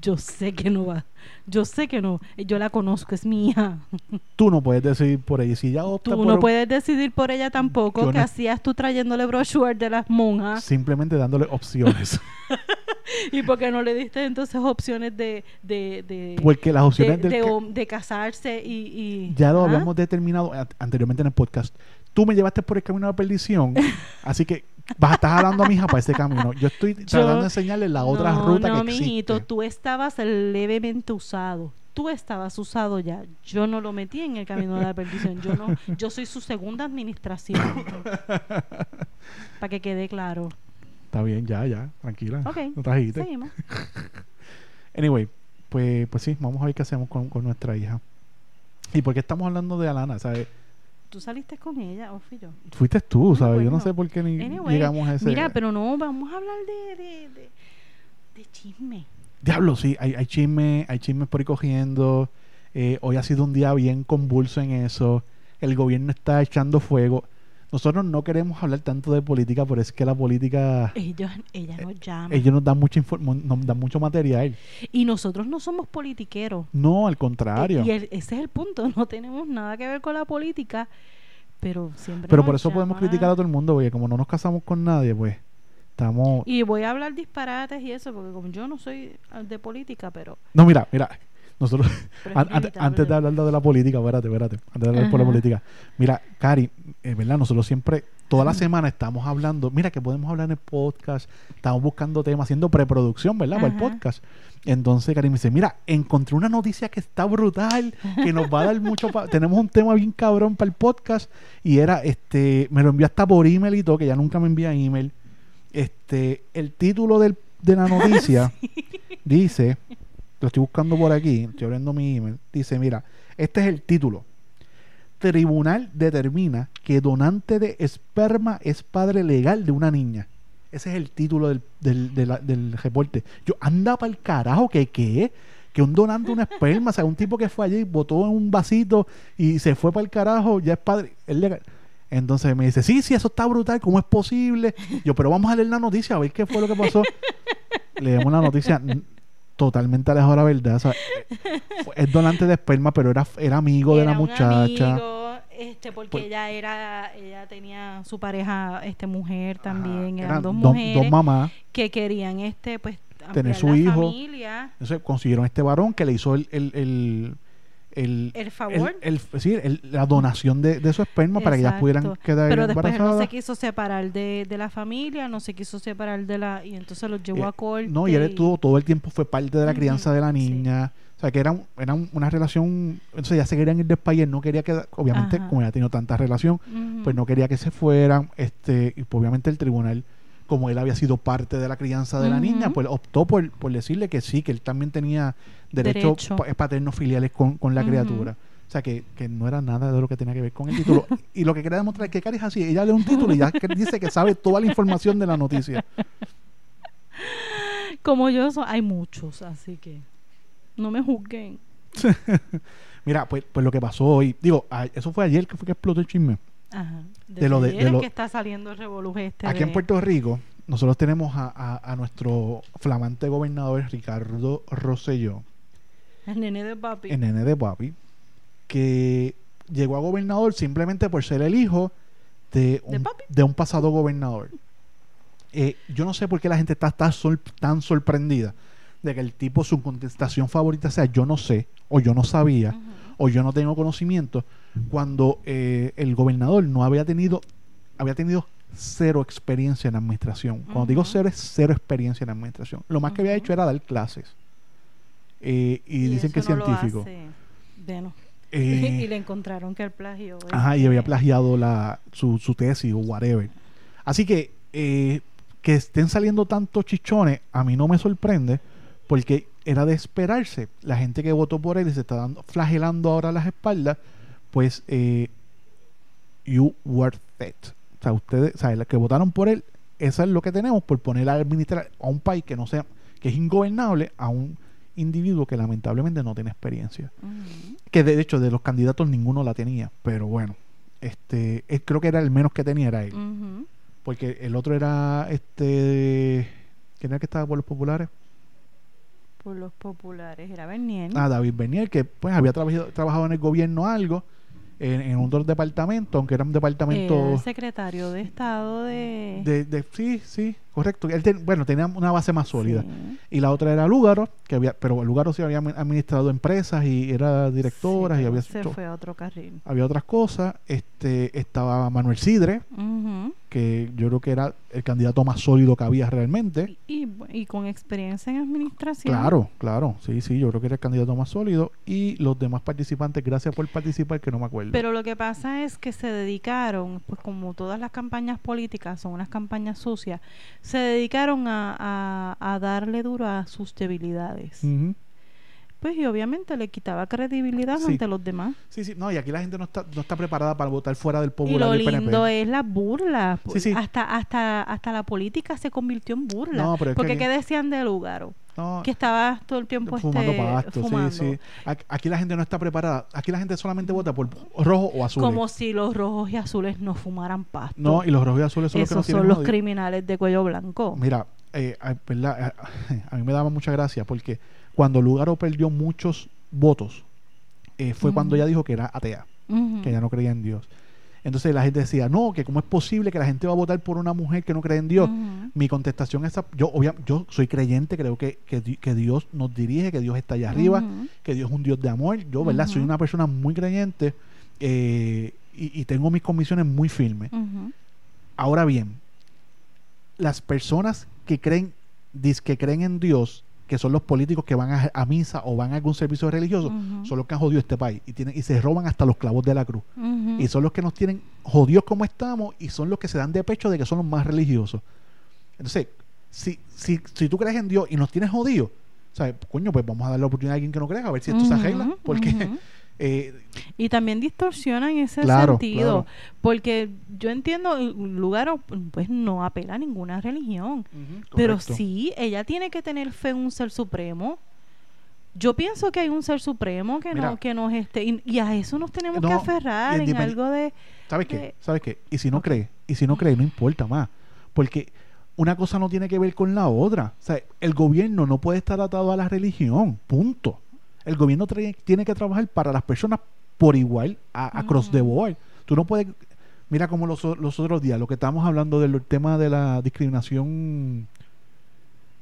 Speaker 2: Yo sé que no va. Yo sé que no. Yo la conozco, es mi hija.
Speaker 1: tú no puedes decidir por ella. Si ella opta
Speaker 2: Tú
Speaker 1: por
Speaker 2: no
Speaker 1: un-
Speaker 2: puedes decidir por ella tampoco.
Speaker 1: Yo
Speaker 2: ¿Qué
Speaker 1: no-
Speaker 2: hacías tú trayéndole brochure de las monjas?
Speaker 1: simplemente dándole opciones.
Speaker 2: ¿Y por qué no le diste entonces opciones de... de, de
Speaker 1: Porque las
Speaker 2: de,
Speaker 1: opciones del
Speaker 2: de
Speaker 1: ca-
Speaker 2: hom- de casarse y, y-
Speaker 1: ya lo
Speaker 2: ¿Ah?
Speaker 1: habíamos determinado anteriormente en el podcast. Tú me llevaste por el camino de la perdición, así que vas a estar jalando a mi hija para ese camino. Yo estoy tratando de enseñarle la otra
Speaker 2: no,
Speaker 1: ruta
Speaker 2: no,
Speaker 1: que existe.
Speaker 2: mijito, tú estabas levemente usado. Tú estabas usado ya. Yo no lo metí en el camino de la perdición. Yo no, yo soy su segunda administración. Para que quede claro.
Speaker 1: Está bien, ya, ya, tranquila.
Speaker 2: Ok,
Speaker 1: No trajiste.
Speaker 2: Seguimos.
Speaker 1: Anyway, pues, pues sí, vamos a ver qué hacemos con, con nuestra hija. ¿Y por qué estamos hablando de Alana? ¿sabes?
Speaker 2: ¿Tú saliste con ella o fui yo?
Speaker 1: Fuiste tú, ¿sabes? Yo no sé por qué ni
Speaker 2: Anyway,
Speaker 1: llegamos a ese...
Speaker 2: Mira, pero no, vamos a hablar de, de, de, de chisme.
Speaker 1: Diablo, sí, hay, hay chismes, hay chismes por ahí cogiendo. Eh, hoy ha sido un día bien convulso en eso. El gobierno está echando fuego. Nosotros no queremos hablar tanto de política, pero es que la política,
Speaker 2: Ellos, ella nos llama.
Speaker 1: ellos nos dan mucha nos dan mucho material.
Speaker 2: Y nosotros no somos politiqueros.
Speaker 1: No, al contrario.
Speaker 2: Eh, Y el- ese es el punto, no tenemos nada que ver con la política, pero siempre
Speaker 1: Pero por eso podemos criticar a todo el mundo, porque como no nos casamos con nadie, pues estamos...
Speaker 2: Y voy a hablar disparates y eso, porque como yo no soy ah, de política, pero,
Speaker 1: No, mira, mira, nosotros... An- antes de hablar de la política, espérate, espérate. Antes de hablar por la política. Mira, Cari, es verdad, nosotros siempre, toda la semana estamos hablando, mira que podemos hablar en el podcast, estamos buscando temas, haciendo preproducción, ¿verdad? Para el podcast. Entonces, Cari me dice, mira, encontré una noticia que está brutal, que nos va a dar mucho, tenemos un tema bien cabrón para el podcast, y era, este, me lo envió hasta por email y todo, que ya nunca me envía email. Este, el título del- de la noticia dice, lo estoy buscando por aquí, estoy abriendo mi email, dice, mira, este es el título. Tribunal determina que donante de esperma es padre legal de una niña. Ese es el título del, del, del reporte. Yo, anda para el carajo, que qué? Que un donante de una esperma, o sea, un tipo que fue allí, botó en un vasito y se fue para el carajo, ya es padre, es legal. Entonces me dice, sí, sí, eso está brutal, ¿cómo es posible? Yo, pero vamos a leer la noticia, a ver qué fue lo que pasó. Leemos la noticia totalmente alejado de la verdad. o sea, eh, es donante de esperma, pero era, era amigo de la
Speaker 2: un
Speaker 1: muchacha.
Speaker 2: amigo, este, porque
Speaker 1: Pues-
Speaker 2: ella era, ella tenía su pareja, este, mujer
Speaker 1: Ajá,
Speaker 2: también, eran,
Speaker 1: eran
Speaker 2: dos
Speaker 1: do-
Speaker 2: mujeres
Speaker 1: dos mamás.
Speaker 2: que querían, este, pues,
Speaker 1: Tener su
Speaker 2: la
Speaker 1: hijo.
Speaker 2: familia.
Speaker 1: Entonces consiguieron este varón que le hizo el, el, el, el,
Speaker 2: El favor.
Speaker 1: el- el- sí, el- la donación de, de su esperma para que ellas pudieran quedar
Speaker 2: Pero después no se quiso separar de, de la familia, no se quiso separar de la... Y entonces los llevó
Speaker 1: Eh,
Speaker 2: a corte.
Speaker 1: No, y él estuvo todo el tiempo, fue parte de la crianza de la
Speaker 2: sí.
Speaker 1: niña. O sea, que era, era un- una relación. Entonces ya se querían ir del país. Él no quería que, obviamente,
Speaker 2: Ajá.
Speaker 1: como ya ha tenido tanta relación, pues no quería que se fueran. este Y pues, obviamente el tribunal, como él había sido parte de la crianza de la niña, pues optó por, por decirle que sí, que él también tenía
Speaker 2: Derecho.
Speaker 1: derechos paternos filiales con, con la criatura. O sea, que, que no era nada de lo que tenía que ver con el título. y lo que quería demostrar es que Cari es así. Ella lee un título y ya dice que sabe toda la información de la noticia.
Speaker 2: Como yo, so- hay muchos, así que no me juzguen.
Speaker 1: Mira, pues, pues lo que pasó hoy, digo, a- eso fue ayer que fue que explotó el chisme.
Speaker 2: Ajá.
Speaker 1: De lo de- de lo-
Speaker 2: que está saliendo el este
Speaker 1: Aquí
Speaker 2: de-
Speaker 1: en Puerto Rico, nosotros tenemos a, a- a nuestro flamante gobernador Ricardo Rosselló,
Speaker 2: El nene de papi.
Speaker 1: el nene de papi, que llegó a gobernador simplemente por ser el hijo de
Speaker 2: ¿De
Speaker 1: un, de un pasado gobernador. Eh, yo no sé por qué la gente está, tan sor- tan sorprendida de que el tipo, su contestación favorita sea yo no sé, o yo no sabía,
Speaker 2: Ujú.
Speaker 1: O yo no tengo conocimiento, cuando eh, el gobernador no había tenido, había tenido cero experiencia en administración. Cuando digo cero, es cero experiencia en administración. Lo más que había hecho era dar clases. Eh, y, dicen que es
Speaker 2: no
Speaker 1: científico.
Speaker 2: Bueno.
Speaker 1: Eh,
Speaker 2: y le encontraron que el plagio.
Speaker 1: Ajá, y había plagiado la, su, su tesis o whatever. Así que eh, que estén saliendo tantos chichones, a mí no me sorprende, porque era de esperarse. La gente que votó por él y se está dando, flagelando ahora las espaldas, pues eh, you worth it. O sea, ustedes, o sea, los que votaron por él, eso es lo que tenemos por poner a administrar a un país que no sea, que es ingobernable, a un individuo que lamentablemente no tiene experiencia que de hecho de los candidatos ninguno la tenía, pero bueno, este, él creo que era el menos que tenía era él, porque el otro era este, ¿quién era el que estaba por los populares?
Speaker 2: Por los populares. Era Bernier.
Speaker 1: Ah, David Bernier, que pues había trabajado, trabajado en el gobierno algo, en, en otro departamento, aunque era un
Speaker 2: Era
Speaker 1: departamento
Speaker 2: el secretario de Estado de.
Speaker 1: de, de- sí, sí, correcto. Él ten- bueno, tenía una base más sólida.
Speaker 2: Sí.
Speaker 1: Y la otra era Lúgaro, que había, pero Lúgaro sí había administrado empresas y era directora
Speaker 2: Sí,
Speaker 1: y había
Speaker 2: se
Speaker 1: hecho-
Speaker 2: fue a otro carril.
Speaker 1: había otras cosas. Este estaba Manuel Sidre, que yo creo que era el candidato más sólido que había realmente.
Speaker 2: y, y con experiencia en administración.
Speaker 1: Claro, claro, sí, sí, yo creo que era el candidato más sólido. Y los demás participantes, gracias por participar, que no me acuerdo.
Speaker 2: Pero lo que pasa es que se dedicaron, pues como todas las campañas políticas son unas campañas sucias, se dedicaron a, a- a darle duro a sus debilidades. Pues y obviamente le quitaba credibilidad
Speaker 1: Sí.
Speaker 2: ante los demás.
Speaker 1: Sí, sí, no, y aquí la gente no está, no está preparada para votar fuera del
Speaker 2: Y
Speaker 1: popular
Speaker 2: lo
Speaker 1: del PNP.
Speaker 2: lindo es la burla.
Speaker 1: Sí, sí.
Speaker 2: Hasta, hasta, hasta la política se convirtió en burla.
Speaker 1: No, pero es que
Speaker 2: Porque
Speaker 1: aquí-
Speaker 2: ¿qué decían de Lugaro?
Speaker 1: No,
Speaker 2: Que estaba todo el tiempo
Speaker 1: fumando
Speaker 2: este,
Speaker 1: pasto,
Speaker 2: fumando.
Speaker 1: sí, sí. Aquí, la gente no está preparada. Aquí la gente solamente vota por rojo o azul.
Speaker 2: Como si los rojos y azules no fumaran pasto.
Speaker 1: No, y los rojos y azules son los que
Speaker 2: Esos
Speaker 1: tienen
Speaker 2: son los criminales de cuello blanco.
Speaker 1: Mira, eh. A- a mí me daba mucha gracia porque cuando Lugaro perdió muchos votos, eh, fue cuando ella dijo que era atea, que ella no creía en Dios. Entonces la gente decía, no, que cómo es posible que la gente va a votar por una mujer que no cree en Dios. Mi contestación es, yo, obvia- yo soy creyente, creo que, que, di- que Dios nos dirige, que Dios está allá arriba, que Dios es un Dios de amor. Yo, ¿verdad? Soy una persona muy creyente eh, y, y tengo mis convicciones muy firmes. Ahora bien, las personas que creen, que creen en Dios, que son los políticos que van a, a misa o van a algún servicio religioso, son los que han jodido este país y, tienen, y se roban hasta los clavos de la cruz. Y son los que nos tienen jodidos como estamos y son los que se dan de pecho de que son los más religiosos. Entonces, si, si, si tú crees en Dios y nos tienes jodidos, ¿sabes? Coño, pues vamos a darle la oportunidad a alguien que no crea, a ver si esto se
Speaker 2: Ujú,
Speaker 1: arregla. Porque
Speaker 2: ujú.
Speaker 1: Eh,
Speaker 2: Y también distorsionan ese
Speaker 1: Claro,
Speaker 2: sentido.
Speaker 1: claro.
Speaker 2: porque yo entiendo, lugar pues no apela a ninguna religión. Pero sí, ella tiene que tener fe en un ser supremo. Yo pienso que hay un ser supremo que
Speaker 1: Mira.
Speaker 2: no que nos esté y, y a eso nos tenemos
Speaker 1: No,
Speaker 2: que aferrar en algo de
Speaker 1: ¿Sabes qué? ¿Sabes qué? Y si no
Speaker 2: Ok.
Speaker 1: cree, y si no cree, no importa más. Porque una cosa no tiene que ver con la otra. O sea, el gobierno no puede estar atado a la religión. Punto. El gobierno tiene que trabajar para las personas por igual, a, across the board. Tú no puedes. Mira como los, otros días, lo que estábamos hablando del tema de la discriminación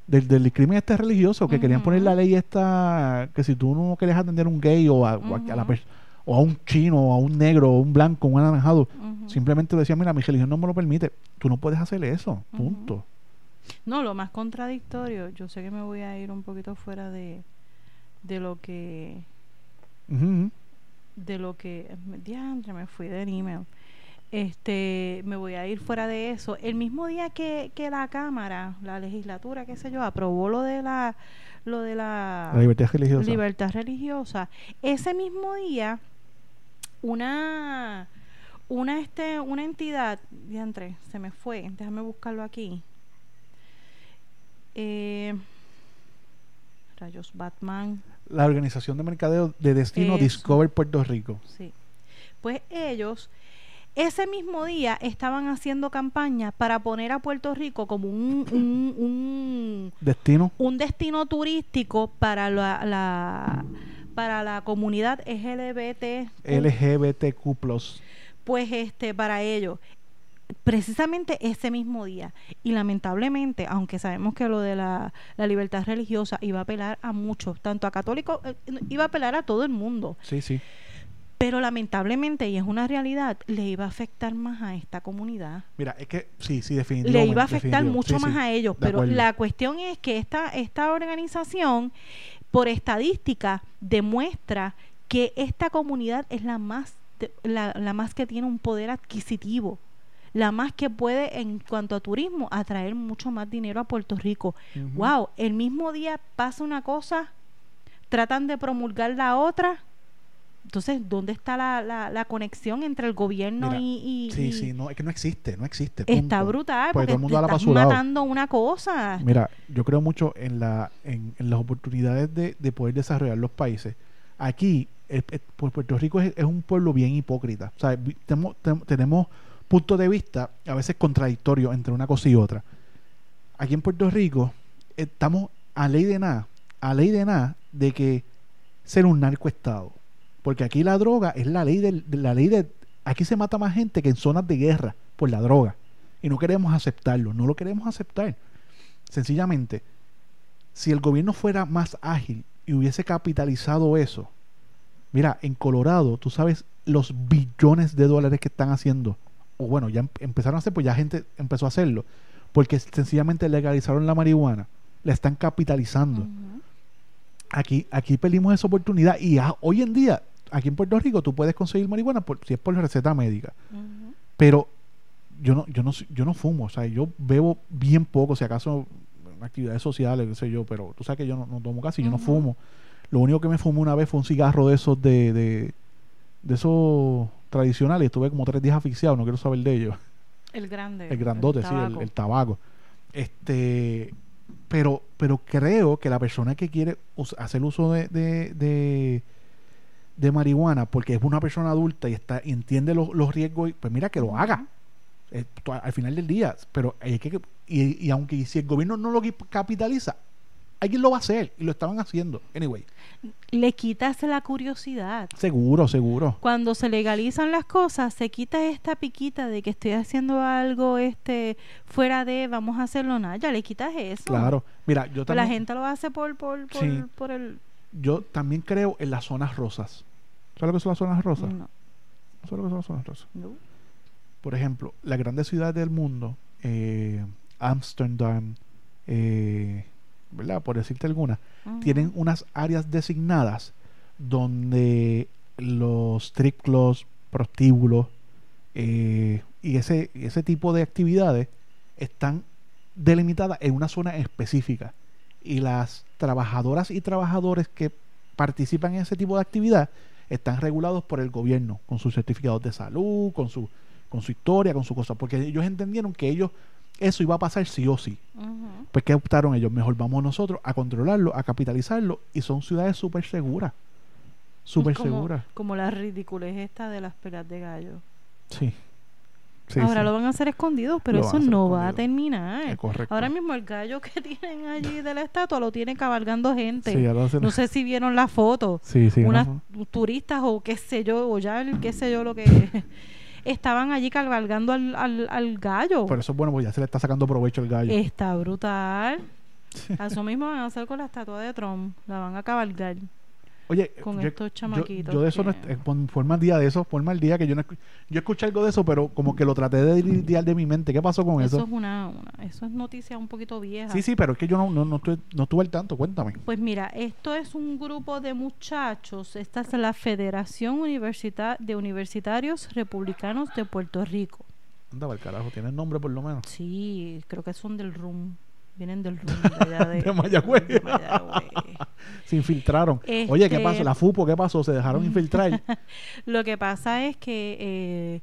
Speaker 1: del, del discrimen este religioso, que querían poner la ley esta, que si tú no quieres atender a un gay o a, a- a la
Speaker 2: Ujú.
Speaker 1: pers- o a un chino o a un negro o un blanco o un anaranjado, simplemente decían, mira, mi religión no me lo permite, tú no puedes hacer eso, punto.
Speaker 2: No, lo más contradictorio, yo sé que me voy a ir un poquito fuera de, de lo que de lo que diantre, me fui del email. Este, me voy a ir fuera de eso. El mismo día que, que la cámara, la legislatura, qué sé yo, aprobó lo de la lo de la,
Speaker 1: La libertad religiosa.
Speaker 2: libertad religiosa, ese mismo día una una este una entidad, diantre, se me fue, déjame buscarlo aquí. Eh, rayos Batman
Speaker 1: la organización de mercadeo de destino
Speaker 2: Eso.
Speaker 1: Discover Puerto Rico.
Speaker 2: Sí. Pues ellos ese mismo día estaban haciendo campaña para poner a Puerto Rico como un, un, un,
Speaker 1: Destino.
Speaker 2: un destino turístico para la, la- para la comunidad LGBT
Speaker 1: LGBTQ+.
Speaker 2: pues este para ellos precisamente ese mismo día y lamentablemente aunque sabemos que lo de la, la libertad religiosa iba a apelar a muchos tanto a católicos eh, iba a apelar a todo el mundo
Speaker 1: Sí, sí.
Speaker 2: pero lamentablemente, y es una realidad, le iba a afectar más a esta comunidad.
Speaker 1: Mira, es que sí, sí, definitivamente.
Speaker 2: Le iba a afectar mucho
Speaker 1: Sí,
Speaker 2: más
Speaker 1: sí,
Speaker 2: a ellos. Pero
Speaker 1: acuerdo.
Speaker 2: la cuestión es que esta, esta organización, por estadística, demuestra que esta comunidad es la más, la, la más que tiene un poder adquisitivo. La más que puede, en cuanto a turismo, atraer mucho más dinero a Puerto Rico.
Speaker 1: Ujú.
Speaker 2: Wow, el mismo día pasa una cosa, tratan de promulgar la otra. Entonces, ¿dónde está la, la, la conexión entre el gobierno
Speaker 1: Mira,
Speaker 2: y, y-
Speaker 1: Sí,
Speaker 2: y-
Speaker 1: sí, no, es que no existe, no existe.
Speaker 2: Está brutal
Speaker 1: Porque
Speaker 2: porque
Speaker 1: todo el mundo
Speaker 2: te estás matando una cosa.
Speaker 1: Mira, yo creo mucho en, la, en, en las oportunidades de, de poder desarrollar los países. Aquí, el- el- pues Puerto Rico es, es un pueblo bien hipócrita. O sea, tem- tenemos puntos de vista a veces contradictorios entre una cosa y otra. Aquí en Puerto Rico estamos a ley de nada, a ley de nada de que ser un narcoestado. Porque aquí la droga es la ley del- de, la ley de aquí se mata más gente que en zonas de guerra por la droga y no queremos aceptarlo, no lo queremos aceptar. Sencillamente, si el gobierno fuera más ágil y hubiese capitalizado eso, mira, en Colorado, tú sabes los billones de dólares que están haciendo, o bueno, ya em- empezaron a hacer, pues ya gente empezó a hacerlo, porque sencillamente legalizaron la marihuana, la están capitalizando. Aquí, aquí perdimos esa oportunidad y a- hoy en día, aquí en Puerto Rico, tú puedes conseguir marihuana por, si es por receta médica. Pero yo no, yo no, yo no fumo, o sea, yo bebo bien poco, si acaso actividades sociales, qué sé yo, pero tú sabes que yo no, no tomo casi, yo no fumo. Lo único que me fumé una vez fue un cigarro de esos de, de, de esos tradicionales, estuve como tres días asfixiado, no quiero saber de ellos.
Speaker 2: El grande.
Speaker 1: El grandote, sí, el,
Speaker 2: tabaco.
Speaker 1: el tabaco. Este, pero, pero creo que la persona que quiere hacer uso de, de, de, de marihuana, porque es una persona adulta y está y entiende los, los riesgos, y- pues mira que lo haga. Eh, al final del día, pero hay que y, y aunque si el gobierno no lo capitaliza, alguien lo va a hacer y lo estaban haciendo. Anyway,
Speaker 2: Le quitas la curiosidad.
Speaker 1: seguro, seguro.
Speaker 2: Cuando se legalizan las cosas, se quita esta piquita de que estoy haciendo algo este fuera de vamos a hacerlo nada. Ya le quitas eso.
Speaker 1: Claro. Mira, yo
Speaker 2: Pero la
Speaker 1: también
Speaker 2: gente lo hace por, por, por,
Speaker 1: Sí.
Speaker 2: por el.
Speaker 1: yo también creo en las zonas rosas. ¿Sabes lo que son las zonas rosas?
Speaker 2: No,
Speaker 1: ¿Sabes lo que son las zonas rosas?
Speaker 2: no.
Speaker 1: por ejemplo, las grandes ciudades del mundo, eh, Amsterdam, eh, ¿verdad? Por decirte algunas,
Speaker 2: Ujú.
Speaker 1: tienen unas áreas designadas donde los strip clubs, prostíbulos eh, y ese, ese tipo de actividades están delimitadas en una zona específica. Y las trabajadoras y trabajadores que participan en ese tipo de actividad están regulados por el gobierno, con sus certificados de salud, con su, con su historia, con su cosa, porque ellos entendieron que ellos eso iba a pasar sí o sí. Pues ¿qué optaron ellos? Mejor vamos nosotros a controlarlo, a capitalizarlo y son ciudades súper seguras. Súper seguras.
Speaker 2: Como la ridiculez esta de las peleas de gallo.
Speaker 1: Sí. Sí,
Speaker 2: Ahora
Speaker 1: sí.
Speaker 2: lo van a hacer escondidos, pero
Speaker 1: Lo
Speaker 2: eso no va a terminar.
Speaker 1: Es correcto.
Speaker 2: Ahora mismo el gallo que tienen allí de la estatua lo tienen cabalgando gente.
Speaker 1: Sí,
Speaker 2: No sé si vieron la foto.
Speaker 1: sí, sí,
Speaker 2: Unas
Speaker 1: no.
Speaker 2: turistas o qué sé yo, o ya el qué sé yo lo que estaban allí cabalgando al, al, al gallo.
Speaker 1: Pero eso es bueno, pues ya se le está sacando provecho al gallo.
Speaker 2: Está brutal. Eso mismo van a hacer con la estatua de Trump. La van a cabalgar
Speaker 1: Oye,
Speaker 2: con
Speaker 1: yo,
Speaker 2: estos chamaquitos.
Speaker 1: yo de eso no
Speaker 2: que-
Speaker 1: pon- forma el día de eso, forma el día que yo no escu- yo escuché algo de eso, pero como que lo traté de lidiar de mi mente. ¿Qué pasó con
Speaker 2: eso
Speaker 1: eso?
Speaker 2: es una, una- eso es noticia un poquito vieja.
Speaker 1: Sí, sí, pero es que yo no, no, no, estoy, no estuve al tanto. Cuéntame.
Speaker 2: Pues mira, esto es un grupo de muchachos. Esta es la Federación Universita de Universitarios Republicanos de Puerto Rico.
Speaker 1: Anda, para el carajo, tiene el nombre por lo menos.
Speaker 2: Sí, creo que son del RUM. Vienen del RUM de allá de,
Speaker 1: De Mayagüez.
Speaker 2: de Mayagüez.
Speaker 1: Se infiltraron. Oye, ¿qué
Speaker 2: Este-
Speaker 1: pasó? La FUPO, ¿qué pasó? Se dejaron infiltrar.
Speaker 2: Lo que pasa es que eh,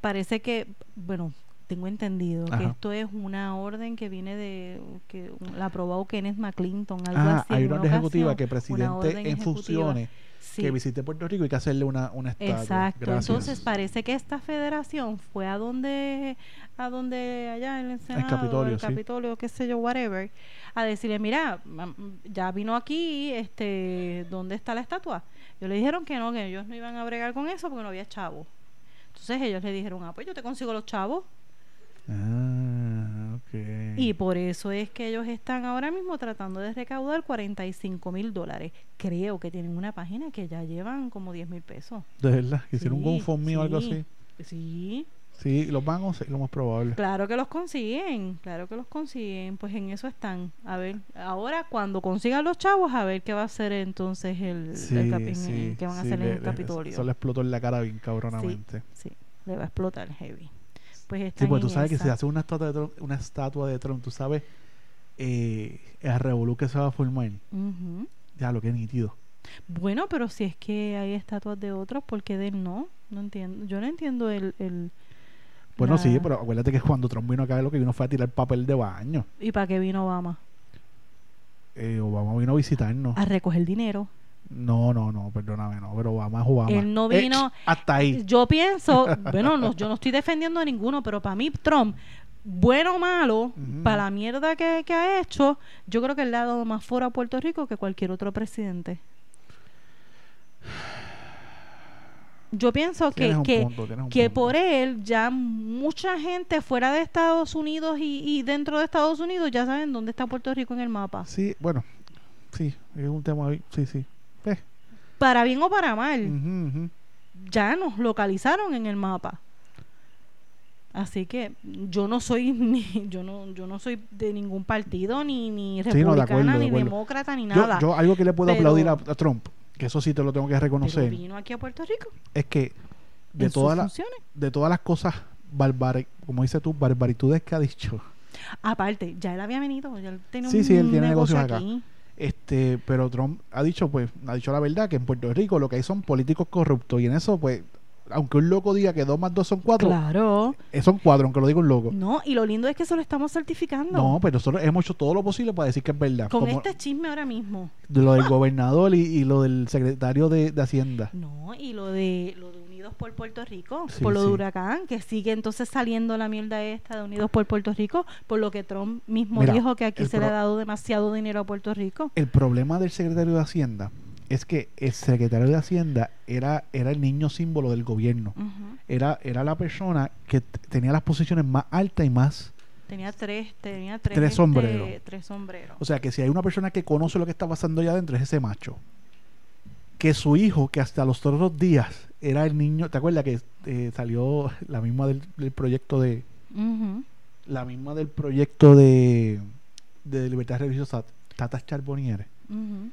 Speaker 2: parece que, bueno, tengo entendido que esto es una orden que viene de que la aprobó Kenneth McClinton, algo
Speaker 1: Ah,
Speaker 2: así.
Speaker 1: hay una orden ejecutiva
Speaker 2: ocasión,
Speaker 1: que presidente en funciones
Speaker 2: Sí.
Speaker 1: que visite Puerto Rico y que hacerle una, una estatua.
Speaker 2: Exacto.
Speaker 1: Gracias.
Speaker 2: Entonces parece que esta federación fue a donde, a donde allá en el Senado,
Speaker 1: Capitolio,
Speaker 2: el
Speaker 1: sí.
Speaker 2: Capitolio, qué sé yo, whatever, a decirle, mira, mam- ya vino aquí, este, ¿dónde está la estatua? Yo le dijeron que no, que ellos no iban a bregar con eso porque no había chavo. Entonces ellos le dijeron, ah, pues yo te consigo los chavos.
Speaker 1: Ah,
Speaker 2: Y por eso es que ellos están ahora mismo tratando de recaudar 45 mil dólares. Creo que tienen una página que ya llevan como 10 mil pesos.
Speaker 1: De verdad, hicieron un
Speaker 2: Sí,
Speaker 1: GoFundMe o algo
Speaker 2: sí.
Speaker 1: así.
Speaker 2: Sí,
Speaker 1: Sí, los van a conseguir, lo más probable.
Speaker 2: Claro que los consiguen, claro que los consiguen, pues en eso están. A ver, ahora cuando consigan los chavos, a ver qué va a hacer entonces el,
Speaker 1: Sí,
Speaker 2: el capi-
Speaker 1: sí,
Speaker 2: qué van a
Speaker 1: sí,
Speaker 2: hacer
Speaker 1: le-
Speaker 2: en el Capitolio.
Speaker 1: Eso le explotó en la cara bien cabronamente.
Speaker 2: Sí, le va a explotar heavy. Pues
Speaker 1: Sí, pues tú sabes que si hace una estatua de Trump, una estatua de Trump, tú sabes eh, el revolú que se va a formar. Ya, lo que es nítido.
Speaker 2: Bueno, pero si es que hay estatuas de otros, ¿por qué de él no? No entiendo. Yo no entiendo el... el
Speaker 1: Bueno,
Speaker 2: la-
Speaker 1: sí, pero acuérdate que cuando Trump vino acá, lo que vino fue a tirar papel de baño.
Speaker 2: ¿Y para qué vino Obama?
Speaker 1: Eh, Obama vino a visitarnos.
Speaker 2: A recoger dinero.
Speaker 1: No, no, no, perdóname, no, pero Obama es Obama.
Speaker 2: Él no
Speaker 1: Eh,
Speaker 2: vino-
Speaker 1: hasta ahí.
Speaker 2: Yo pienso, bueno, no, yo no estoy defendiendo a ninguno, pero para mí Trump, bueno o malo, para la mierda que, que ha hecho, yo creo que él le ha dado más foro a Puerto Rico que cualquier otro presidente. Yo pienso que, que,
Speaker 1: punto,
Speaker 2: por él ya mucha gente fuera de Estados Unidos y, y dentro de Estados Unidos ya saben dónde está Puerto Rico en el mapa.
Speaker 1: Sí, bueno, sí, es un tema ahí, sí, sí.
Speaker 2: Para bien o para mal. ya nos localizaron en el mapa. Así que yo no soy ni yo no yo no soy de ningún partido ni ni
Speaker 1: Sí, no,
Speaker 2: republicana
Speaker 1: de acuerdo, de
Speaker 2: ni
Speaker 1: acuerdo.
Speaker 2: demócrata ni nada.
Speaker 1: yo algo que le puedo
Speaker 2: Pero-
Speaker 1: aplaudir a, a Trump, que eso sí te lo tengo que
Speaker 2: pero
Speaker 1: reconocer,
Speaker 2: vino aquí a Puerto Rico.
Speaker 1: es que de todas las de todas las cosas barbari, como dices tú, barbaritudes que ha dicho,
Speaker 2: Aparte, ya él había venido, ya él tenía
Speaker 1: Sí,
Speaker 2: un
Speaker 1: sí, él tiene
Speaker 2: negocio
Speaker 1: acá.
Speaker 2: aquí.
Speaker 1: Este, pero Trump ha dicho, pues, ha dicho la verdad que en Puerto Rico lo que hay son políticos corruptos y en eso, pues, aunque un loco diga que dos más dos son cuatro,
Speaker 2: Claro.
Speaker 1: eh, son cuatro, aunque lo diga un loco.
Speaker 2: No, y lo lindo es que eso lo estamos certificando.
Speaker 1: No, pero nosotros hemos hecho todo lo posible para decir que es verdad.
Speaker 2: con
Speaker 1: como
Speaker 2: este chisme ahora mismo.
Speaker 1: lo del gobernador y, y lo del secretario de, de Hacienda.
Speaker 2: No, y lo de lo de Unidos por Puerto Rico,
Speaker 1: Sí,
Speaker 2: por lo de. Huracán, que sigue entonces saliendo la mierda esta de Unidos por Puerto Rico, por lo que Trump mismo
Speaker 1: Mira,
Speaker 2: dijo que aquí se le ha dado demasiado dinero a Puerto Rico.
Speaker 1: El problema del secretario de Hacienda es que el secretario de Hacienda era, era el niño símbolo del gobierno. Era, era la persona que tenía las posiciones más altas y más...
Speaker 2: Tenía tres, tenía tres,
Speaker 1: Tres
Speaker 2: este,
Speaker 1: sombreros.
Speaker 2: tres sombreros.
Speaker 1: O sea, que si hay una persona que conoce lo que está pasando allá adentro es ese macho. Que su hijo, que hasta los otros días era el niño... ¿Te acuerdas que eh, salió la misma del, del proyecto de...
Speaker 2: Ujú.
Speaker 1: La misma del proyecto de, de libertad religiosa, Tata Charbonnier?
Speaker 2: Ujú.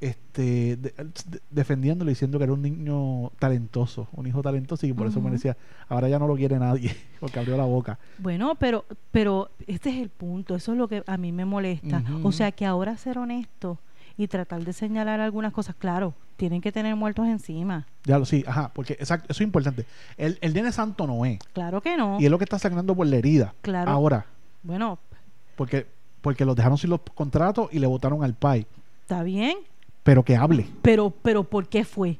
Speaker 1: este de- de- defendiéndolo diciendo que era un niño talentoso, un hijo talentoso y por eso me
Speaker 2: Ujú.
Speaker 1: decía, ahora ya no lo quiere nadie, porque abrió la boca.
Speaker 2: Bueno, pero pero este es el punto, eso es lo que a mí me molesta. O sea, que ahora ser honesto y tratar de señalar algunas cosas, claro, tienen que tener muertos encima.
Speaker 1: Ya lo sí, ajá, porque exacto, eso es importante. El, el nene santo no es,
Speaker 2: Claro que no.
Speaker 1: y es lo que está sangrando por la herida.
Speaker 2: Claro.
Speaker 1: Ahora,
Speaker 2: Bueno,
Speaker 1: porque porque los dejaron sin los contratos y le votaron al PAI,
Speaker 2: está bien,
Speaker 1: pero que hable.
Speaker 2: pero pero ¿por qué fue?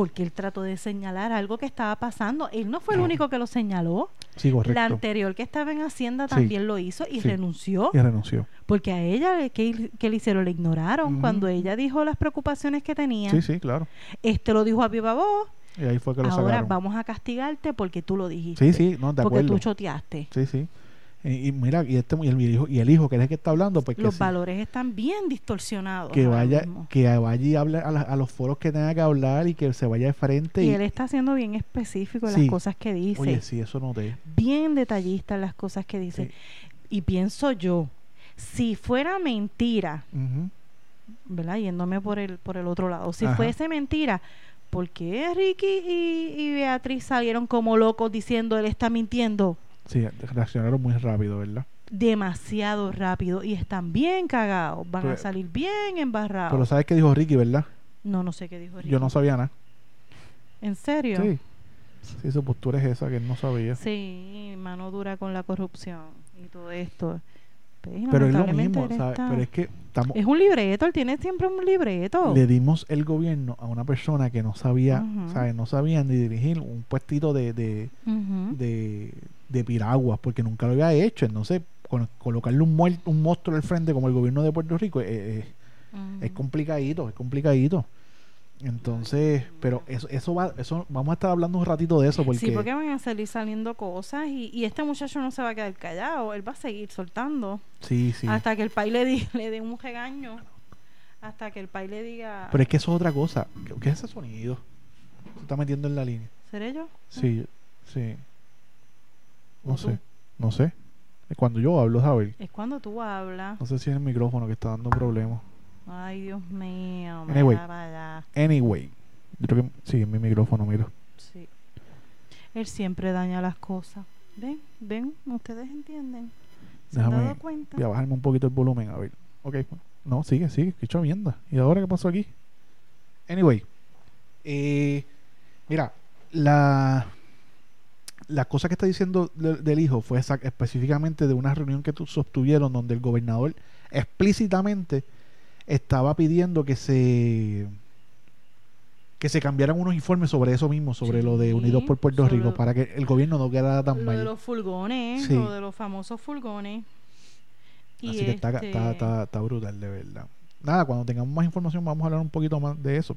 Speaker 2: Porque él trató de señalar algo que estaba pasando. Él no fue el único que lo señaló.
Speaker 1: Sí, correcto.
Speaker 2: La anterior que estaba en Hacienda
Speaker 1: Sí.
Speaker 2: también lo hizo y
Speaker 1: Sí.
Speaker 2: renunció.
Speaker 1: Y renunció.
Speaker 2: Porque a ella, ¿qué, qué le hicieron? Le ignoraron. Cuando ella dijo las preocupaciones que tenía,
Speaker 1: Sí, sí, claro.
Speaker 2: este lo dijo a viva voz.
Speaker 1: Y ahí fue que lo
Speaker 2: Ahora
Speaker 1: sacaron.
Speaker 2: vamos a castigarte porque tú lo dijiste.
Speaker 1: Sí, sí, no, de
Speaker 2: porque
Speaker 1: acuerdo.
Speaker 2: tú choteaste.
Speaker 1: Sí, sí. Y, y mira, y este y el hijo, y el hijo que es el que está hablando, pues que,
Speaker 2: Los
Speaker 1: sí,
Speaker 2: valores están bien distorsionados.
Speaker 1: que vaya, que vaya y hable a, la- a los foros que tenga que hablar y que se vaya de frente.
Speaker 2: Y él está siendo bien específico en
Speaker 1: Sí.
Speaker 2: las cosas que dice.
Speaker 1: oye, sí, eso noté.
Speaker 2: bien detallista en las cosas que dice.
Speaker 1: Sí.
Speaker 2: Y pienso yo, si fuera mentira. ¿verdad? Yéndome por el, por el otro lado, si
Speaker 1: Ajá.
Speaker 2: fuese mentira, ¿por qué Ricky y, y Beatriz salieron como locos diciendo él está mintiendo?
Speaker 1: Sí, reaccionaron muy rápido, ¿verdad?
Speaker 2: demasiado rápido y están bien cagados, van
Speaker 1: Pero-
Speaker 2: a salir bien embarrados.
Speaker 1: Pero ¿sabes qué dijo Ricky, verdad?
Speaker 2: no, no sé qué dijo Ricky.
Speaker 1: Yo no sabía nada.
Speaker 2: ¿En serio?
Speaker 1: Sí. Sí, su postura es esa, que él no sabía.
Speaker 2: Sí, mano dura con la corrupción y todo esto. Pues,
Speaker 1: Pero es lo mismo, ¿sabes? Pero es que estamos,
Speaker 2: Es un libreto, él tiene siempre un libreto.
Speaker 1: le dimos el gobierno a una persona que no sabía. ¿sabes? No sabía ni dirigir un puestito de, de, de, de piraguas, porque nunca lo había hecho. Entonces, con- colocarle un, muer- un monstruo al frente como el gobierno de Puerto Rico eh, eh, es complicadito, es complicadito. Entonces, pero eso, eso va, eso vamos a estar hablando un ratito de eso porque,
Speaker 2: Sí, porque van a salir saliendo cosas y, y este muchacho no se va a quedar callado, él va a seguir soltando
Speaker 1: sí, sí.
Speaker 2: hasta que el país le, di- le dé un regaño, hasta que el país le diga,
Speaker 1: Pero es que eso es otra cosa. ¿Qué, es ese sonido? Se está metiendo en la línea.
Speaker 2: ¿seré yo?
Speaker 1: Sí, sí. No
Speaker 2: ¿O
Speaker 1: sé,
Speaker 2: tú?
Speaker 1: no sé. Es Cuando yo hablo, ¿sabes?
Speaker 2: Es cuando tú hablas.
Speaker 1: No sé si es el micrófono que está dando problemas.
Speaker 2: Ay, Dios mío. me
Speaker 1: Anyway.
Speaker 2: da para allá.
Speaker 1: Anyway, yo creo que sí, mi micrófono, mira.
Speaker 2: Sí. Él siempre daña las cosas. ¿Ven? ¿Ven? ¿Ustedes entienden? ¿Se han
Speaker 1: Déjame-
Speaker 2: dado cuenta?
Speaker 1: Voy a bajarme un poquito el volumen, a ver. Ok, no, sigue, sigue, qué chavienda. ¿Y ahora qué pasó aquí? Anyway, eh, mira, la, la cosa que está diciendo de- del hijo fue esa- específicamente de una reunión que tu- sostuvieron donde el gobernador explícitamente estaba pidiendo que se que se cambiaran unos informes sobre eso mismo, sobre lo de Unidos por Puerto Rico,
Speaker 2: lo-
Speaker 1: para que el gobierno no quedara tan
Speaker 2: Lo de
Speaker 1: mal.
Speaker 2: los furgones,
Speaker 1: Sí.
Speaker 2: lo de los famosos furgones. Y
Speaker 1: Así que está,
Speaker 2: este,
Speaker 1: está, está, está brutal, de verdad. Nada, cuando tengamos más información vamos a hablar un poquito más de eso.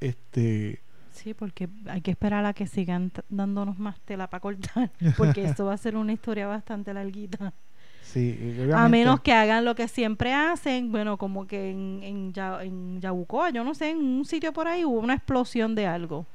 Speaker 1: Este,
Speaker 2: Sí, porque hay que esperar a que sigan dándonos más tela para cortar, porque esto va a ser una historia bastante larguita.
Speaker 1: Sí,
Speaker 2: A menos que hagan lo que siempre hacen, bueno, como que en, en, Ya- en Yabucoa, yo no sé, en un sitio por ahí hubo una explosión de algo.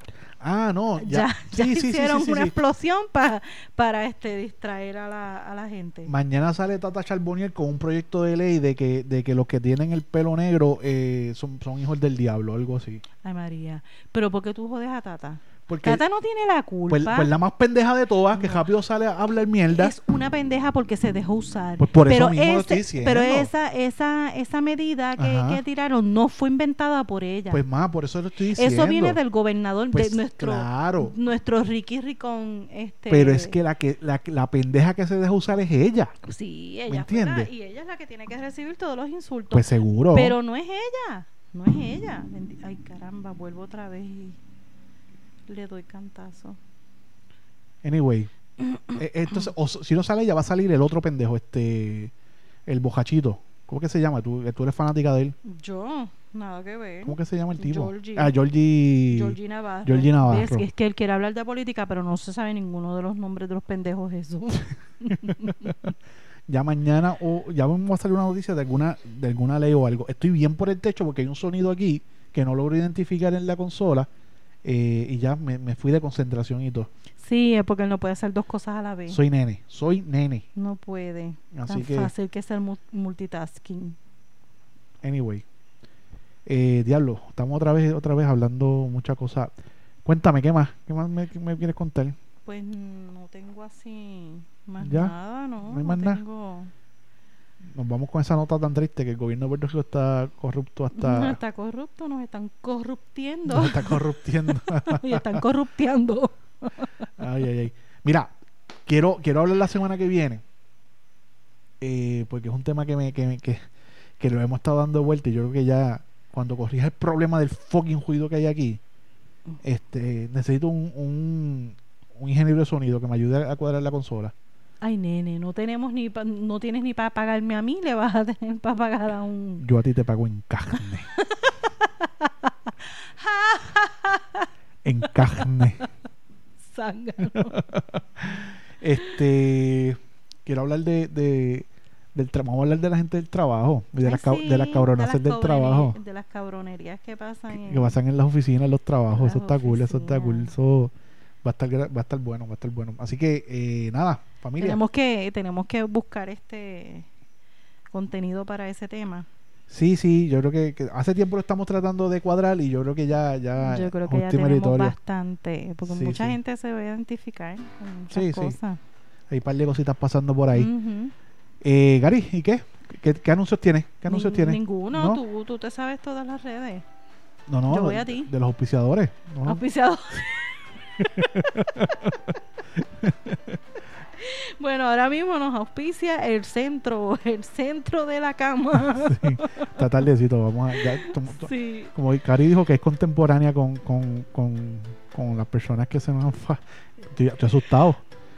Speaker 1: Ah, no,
Speaker 2: Ya,
Speaker 1: ya,
Speaker 2: ya,
Speaker 1: sí, sí, sí,
Speaker 2: hicieron
Speaker 1: sí,
Speaker 2: una explosión pa- para este distraer a la, a la gente.
Speaker 1: Mañana sale Tata Charbonnier con un proyecto de ley de que, de que los que tienen el pelo negro eh, son, son hijos del diablo, algo así.
Speaker 2: Ay, María. Pero ¿por qué tú jodes a Tata?
Speaker 1: Porque
Speaker 2: Tata no tiene la culpa.
Speaker 1: pues, pues la más pendeja de todas, que
Speaker 2: No.
Speaker 1: rápido sale a hablar mierda.
Speaker 2: es una pendeja porque se dejó usar.
Speaker 1: Pues por eso
Speaker 2: pero
Speaker 1: mismo
Speaker 2: ese-
Speaker 1: diciendo.
Speaker 2: Pero esa, esa, esa medida que, tiraron no fue inventada por ella.
Speaker 1: Pues más, por eso lo estoy diciendo.
Speaker 2: Eso viene del gobernador,
Speaker 1: Pues,
Speaker 2: de nuestro,
Speaker 1: claro.
Speaker 2: nuestro Ricky Ricón. Este,
Speaker 1: Pero es que la que la, la pendeja que se deja usar es ella.
Speaker 2: Sí,
Speaker 1: ¿Me
Speaker 2: ella fue la-
Speaker 1: entiendes?
Speaker 2: y ella es la que tiene que recibir todos los insultos.
Speaker 1: Pues seguro.
Speaker 2: pero no es ella, no es ella. Ay, caramba, vuelvo otra vez y le doy cantazo.
Speaker 1: Anyway. eh, entonces, o si no sale ella, va a salir el otro pendejo, este. El bojachito. ¿Cómo que se llama? Tú, tú eres fanática de él.
Speaker 2: Yo, nada que ver.
Speaker 1: ¿Cómo que se llama el tipo?
Speaker 2: Georgie.
Speaker 1: Ah, Georgie.
Speaker 2: Georgie Navarro.
Speaker 1: Georgie Navarro.
Speaker 2: Que es que él quiere hablar de política, pero no se sabe ninguno de los nombres de los pendejos esos.
Speaker 1: Ya mañana o ya vamos a salir una noticia de alguna de alguna ley o algo. Estoy bien por el techo porque hay un sonido aquí que no logro identificar en la consola eh, y ya me, me fui de concentración y todo.
Speaker 2: sí, es porque él no puede hacer dos cosas a la vez.
Speaker 1: Soy nene, soy nene.
Speaker 2: no puede.
Speaker 1: Así
Speaker 2: Tan
Speaker 1: que-
Speaker 2: fácil que ser mu- multitasking.
Speaker 1: Anyway. Eh, diablo, estamos otra vez otra vez hablando muchas cosas. Cuéntame, ¿qué más? ¿Qué más me, me quieres contar?
Speaker 2: Pues mm, no tengo así más
Speaker 1: ¿Ya?
Speaker 2: nada, ¿no?
Speaker 1: ¿No hay más nada? Nos vamos con esa nota tan triste que el gobierno de Puerto Rico está corrupto
Speaker 2: No
Speaker 1: hasta...
Speaker 2: está corrupto, nos están corruptiendo.
Speaker 1: nos está corruptiendo.
Speaker 2: y están corrupteando.
Speaker 1: Ay, ay, ay. Mira, quiero, quiero hablar la semana que viene. eh, porque es un tema que me, que, me- que, que lo hemos estado dando vuelta y yo creo que ya cuando corrija el problema del fucking ruido que hay aquí, este, necesito un, un, un ingeniero de sonido que me ayude a cuadrar la consola.
Speaker 2: Ay, nene, no tenemos ni pa- no tienes ni para pagarme a mí, le vas a tener para pagar a un
Speaker 1: Yo a ti te pago en carne. en carne. Este, quiero hablar de, de del vamos a hablar de la gente del trabajo y de,
Speaker 2: Ay,
Speaker 1: las,
Speaker 2: sí,
Speaker 1: de las cabronaces
Speaker 2: las
Speaker 1: del trabajo
Speaker 2: De las cabronerías que pasan.
Speaker 1: que,
Speaker 2: en-
Speaker 1: que pasan en las oficinas, los trabajos. Eso está cool, eso está cool. Eso va a estar, va a estar bueno, va a estar bueno. Así que, eh, nada, familia.
Speaker 2: Tenemos que, tenemos que buscar este contenido para ese tema.
Speaker 1: Sí, sí, yo creo que, que hace tiempo lo estamos tratando de cuadrar y yo creo que ya, ya
Speaker 2: Yo creo
Speaker 1: es
Speaker 2: que ya
Speaker 1: justo y
Speaker 2: tenemos
Speaker 1: meritorio.
Speaker 2: bastante, porque
Speaker 1: Sí,
Speaker 2: mucha
Speaker 1: sí.
Speaker 2: gente se va a identificar con muchas
Speaker 1: Sí, sí.
Speaker 2: cosas.
Speaker 1: Hay un par de cositas pasando por ahí.
Speaker 2: Ujú.
Speaker 1: Eh, Gary, ¿y qué? ¿Qué, qué anuncios tienes? ¿Qué anuncios tienes?
Speaker 2: Ninguno,
Speaker 1: ¿No?
Speaker 2: Tú, tú te sabes todas las redes.
Speaker 1: No, no,
Speaker 2: Yo voy
Speaker 1: de,
Speaker 2: a ti.
Speaker 1: de los auspiciadores. ¿no?
Speaker 2: Auspiciado. bueno, ahora mismo nos auspicia el centro, el centro de la cama.
Speaker 1: Sí, está tardecito, vamos a... ya, tom-
Speaker 2: sí.
Speaker 1: como Cari dijo que es contemporánea con, con, con, con las personas que se nos han... fa- Estoy, estoy asustado.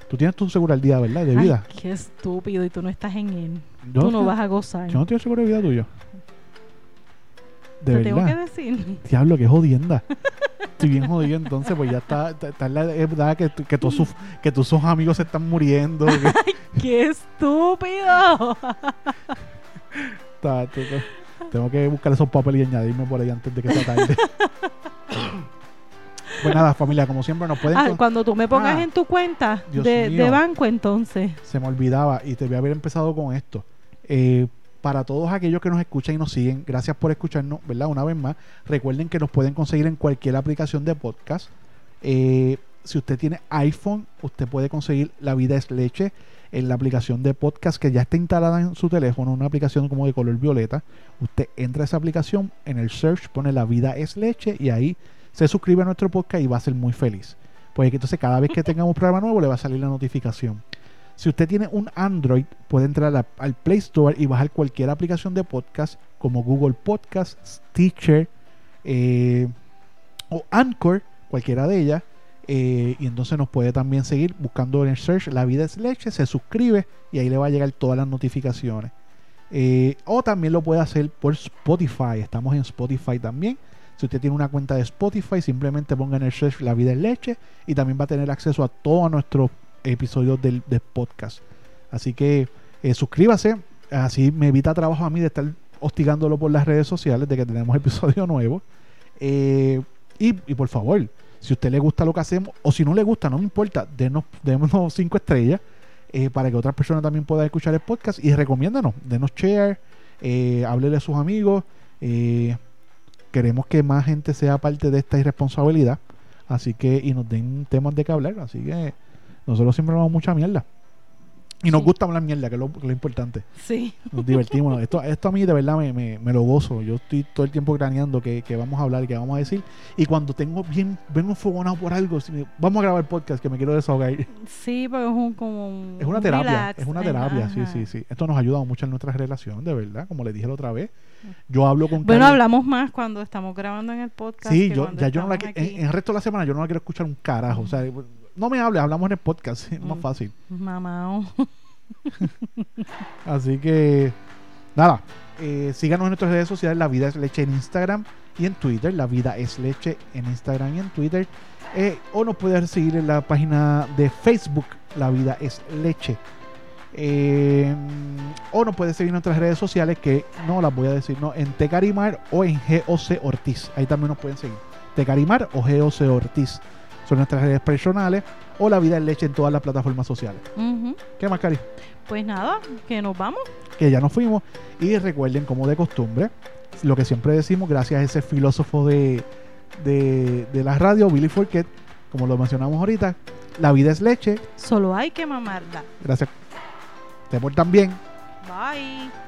Speaker 1: Tú tienes tu seguro al día, ¿verdad? De vida.
Speaker 2: Ay, qué estúpido, y tú no estás en él.
Speaker 1: Yo
Speaker 2: tú no
Speaker 1: sé-
Speaker 2: vas a gozar.
Speaker 1: Yo no tengo seguro de vida tuyo. De
Speaker 2: Te tengo que
Speaker 1: verdad.
Speaker 2: decir.
Speaker 1: Diablo, qué jodienda. Estoy bien jodido, entonces pues ya está, está, está en la edad que, que, todos sus, que todos sus amigos se están muriendo. que
Speaker 2: ¡Qué estúpido!
Speaker 1: está- está- está- tengo que buscar esos papeles y añadirme por ahí antes de que sea tarde. pues nada, familia, como siempre nos pueden...
Speaker 2: Ah,
Speaker 1: con-
Speaker 2: cuando tú me pongas
Speaker 1: Ah,
Speaker 2: en tu cuenta
Speaker 1: Dios
Speaker 2: de,
Speaker 1: mío.
Speaker 2: de banco, entonces.
Speaker 1: Se me olvidaba y te voy a haber empezado con esto. Eh, para todos aquellos que nos escuchan y nos siguen, gracias por escucharnos, ¿verdad? Una vez más, recuerden que nos pueden conseguir en cualquier aplicación de podcast. Eh, si usted tiene iPhone, usted puede conseguir La Vida es Leche en la aplicación de podcast que ya está instalada en su teléfono, una aplicación como de color violeta. Usted entra a esa aplicación, en el search pone La Vida es Leche y ahí se suscribe a nuestro podcast y va a ser muy feliz. Pues entonces cada vez que tengamos un programa nuevo le va a salir la notificación. Si usted tiene un Android, puede entrar al Play Store y bajar cualquier aplicación de podcast como Google Podcast, Stitcher eh, o Anchor, cualquiera de ellas. eh, y entonces nos puede también seguir buscando en el search La Vida es Leche, se suscribe y ahí le va a llegar todas las notificaciones. Eh, o también lo puede hacer por Spotify. Estamos en Spotify también. Si usted tiene una cuenta de Spotify, simplemente ponga en el search La Vida es Leche y también va a tener acceso a todos nuestros episodios del, podcast. Así que eh, suscríbase, así me evita trabajo a mí de estar hostigándolo por las redes sociales de que tenemos episodio nuevo. Eh, y, por favor, si a usted le gusta lo que hacemos, o si no le gusta, no me importa, denos, denos cinco estrellas eh, para que otras personas también puedan escuchar el podcast y recomiéndanos, denos share, háblele a sus amigos. queremos que más gente sea parte de esta irresponsabilidad. Así que, y nos den temas de que hablar. Así que nosotros siempre hablamos mucha mierda. Y nos
Speaker 2: Sí.
Speaker 1: gusta hablar mierda, que es lo, que es lo importante.
Speaker 2: Sí.
Speaker 1: Nos divertimos. esto, esto a mí de verdad me, me- me lo gozo. Yo estoy todo el tiempo craneando que, que vamos a hablar y que vamos a decir. Y cuando tengo bien, vengo enfogonado por algo, si me- vamos a grabar el podcast que me quiero desahogar.
Speaker 2: Sí, porque es un, como un,
Speaker 1: Es una
Speaker 2: un
Speaker 1: terapia,
Speaker 2: relax.
Speaker 1: es una terapia, sí,
Speaker 2: ajá.
Speaker 1: sí, sí. Esto nos ha ayudado mucho en nuestra relación, de verdad, como le dije la otra vez. Yo hablo con
Speaker 2: Bueno,
Speaker 1: Karen-
Speaker 2: hablamos más cuando estamos grabando en el podcast.
Speaker 1: Sí,
Speaker 2: que
Speaker 1: yo, ya yo no la en, en el resto de la semana yo no la quiero escuchar un carajo. O sea, no me hable, hablamos en el podcast, es más
Speaker 2: Mm.
Speaker 1: fácil.
Speaker 2: Mamao.
Speaker 1: Así que, nada, eh, síganos en nuestras redes sociales, La Vida es Leche en Instagram y en Twitter, La Vida es Leche en Instagram y en Twitter. Eh, o nos puedes seguir en la página de Facebook, La Vida es Leche. Eh, o nos puedes seguir en nuestras redes sociales que no las voy a decir, no, en Tecarimar o en GOC Ortiz. Ahí también nos pueden seguir. Tecarimar o GOC Ortiz son nuestras redes personales o La Vida es Leche en todas las plataformas sociales. ¿Qué más, Cari?
Speaker 2: Pues nada, que nos vamos.
Speaker 1: que ya nos fuimos. Y recuerden, como de costumbre, lo que siempre decimos, gracias a ese filósofo de, de, de la radio, Billy Forquet, como lo mencionamos ahorita, la vida es leche.
Speaker 2: Solo hay que mamarla.
Speaker 1: Gracias. Te portan bien.
Speaker 2: Bye.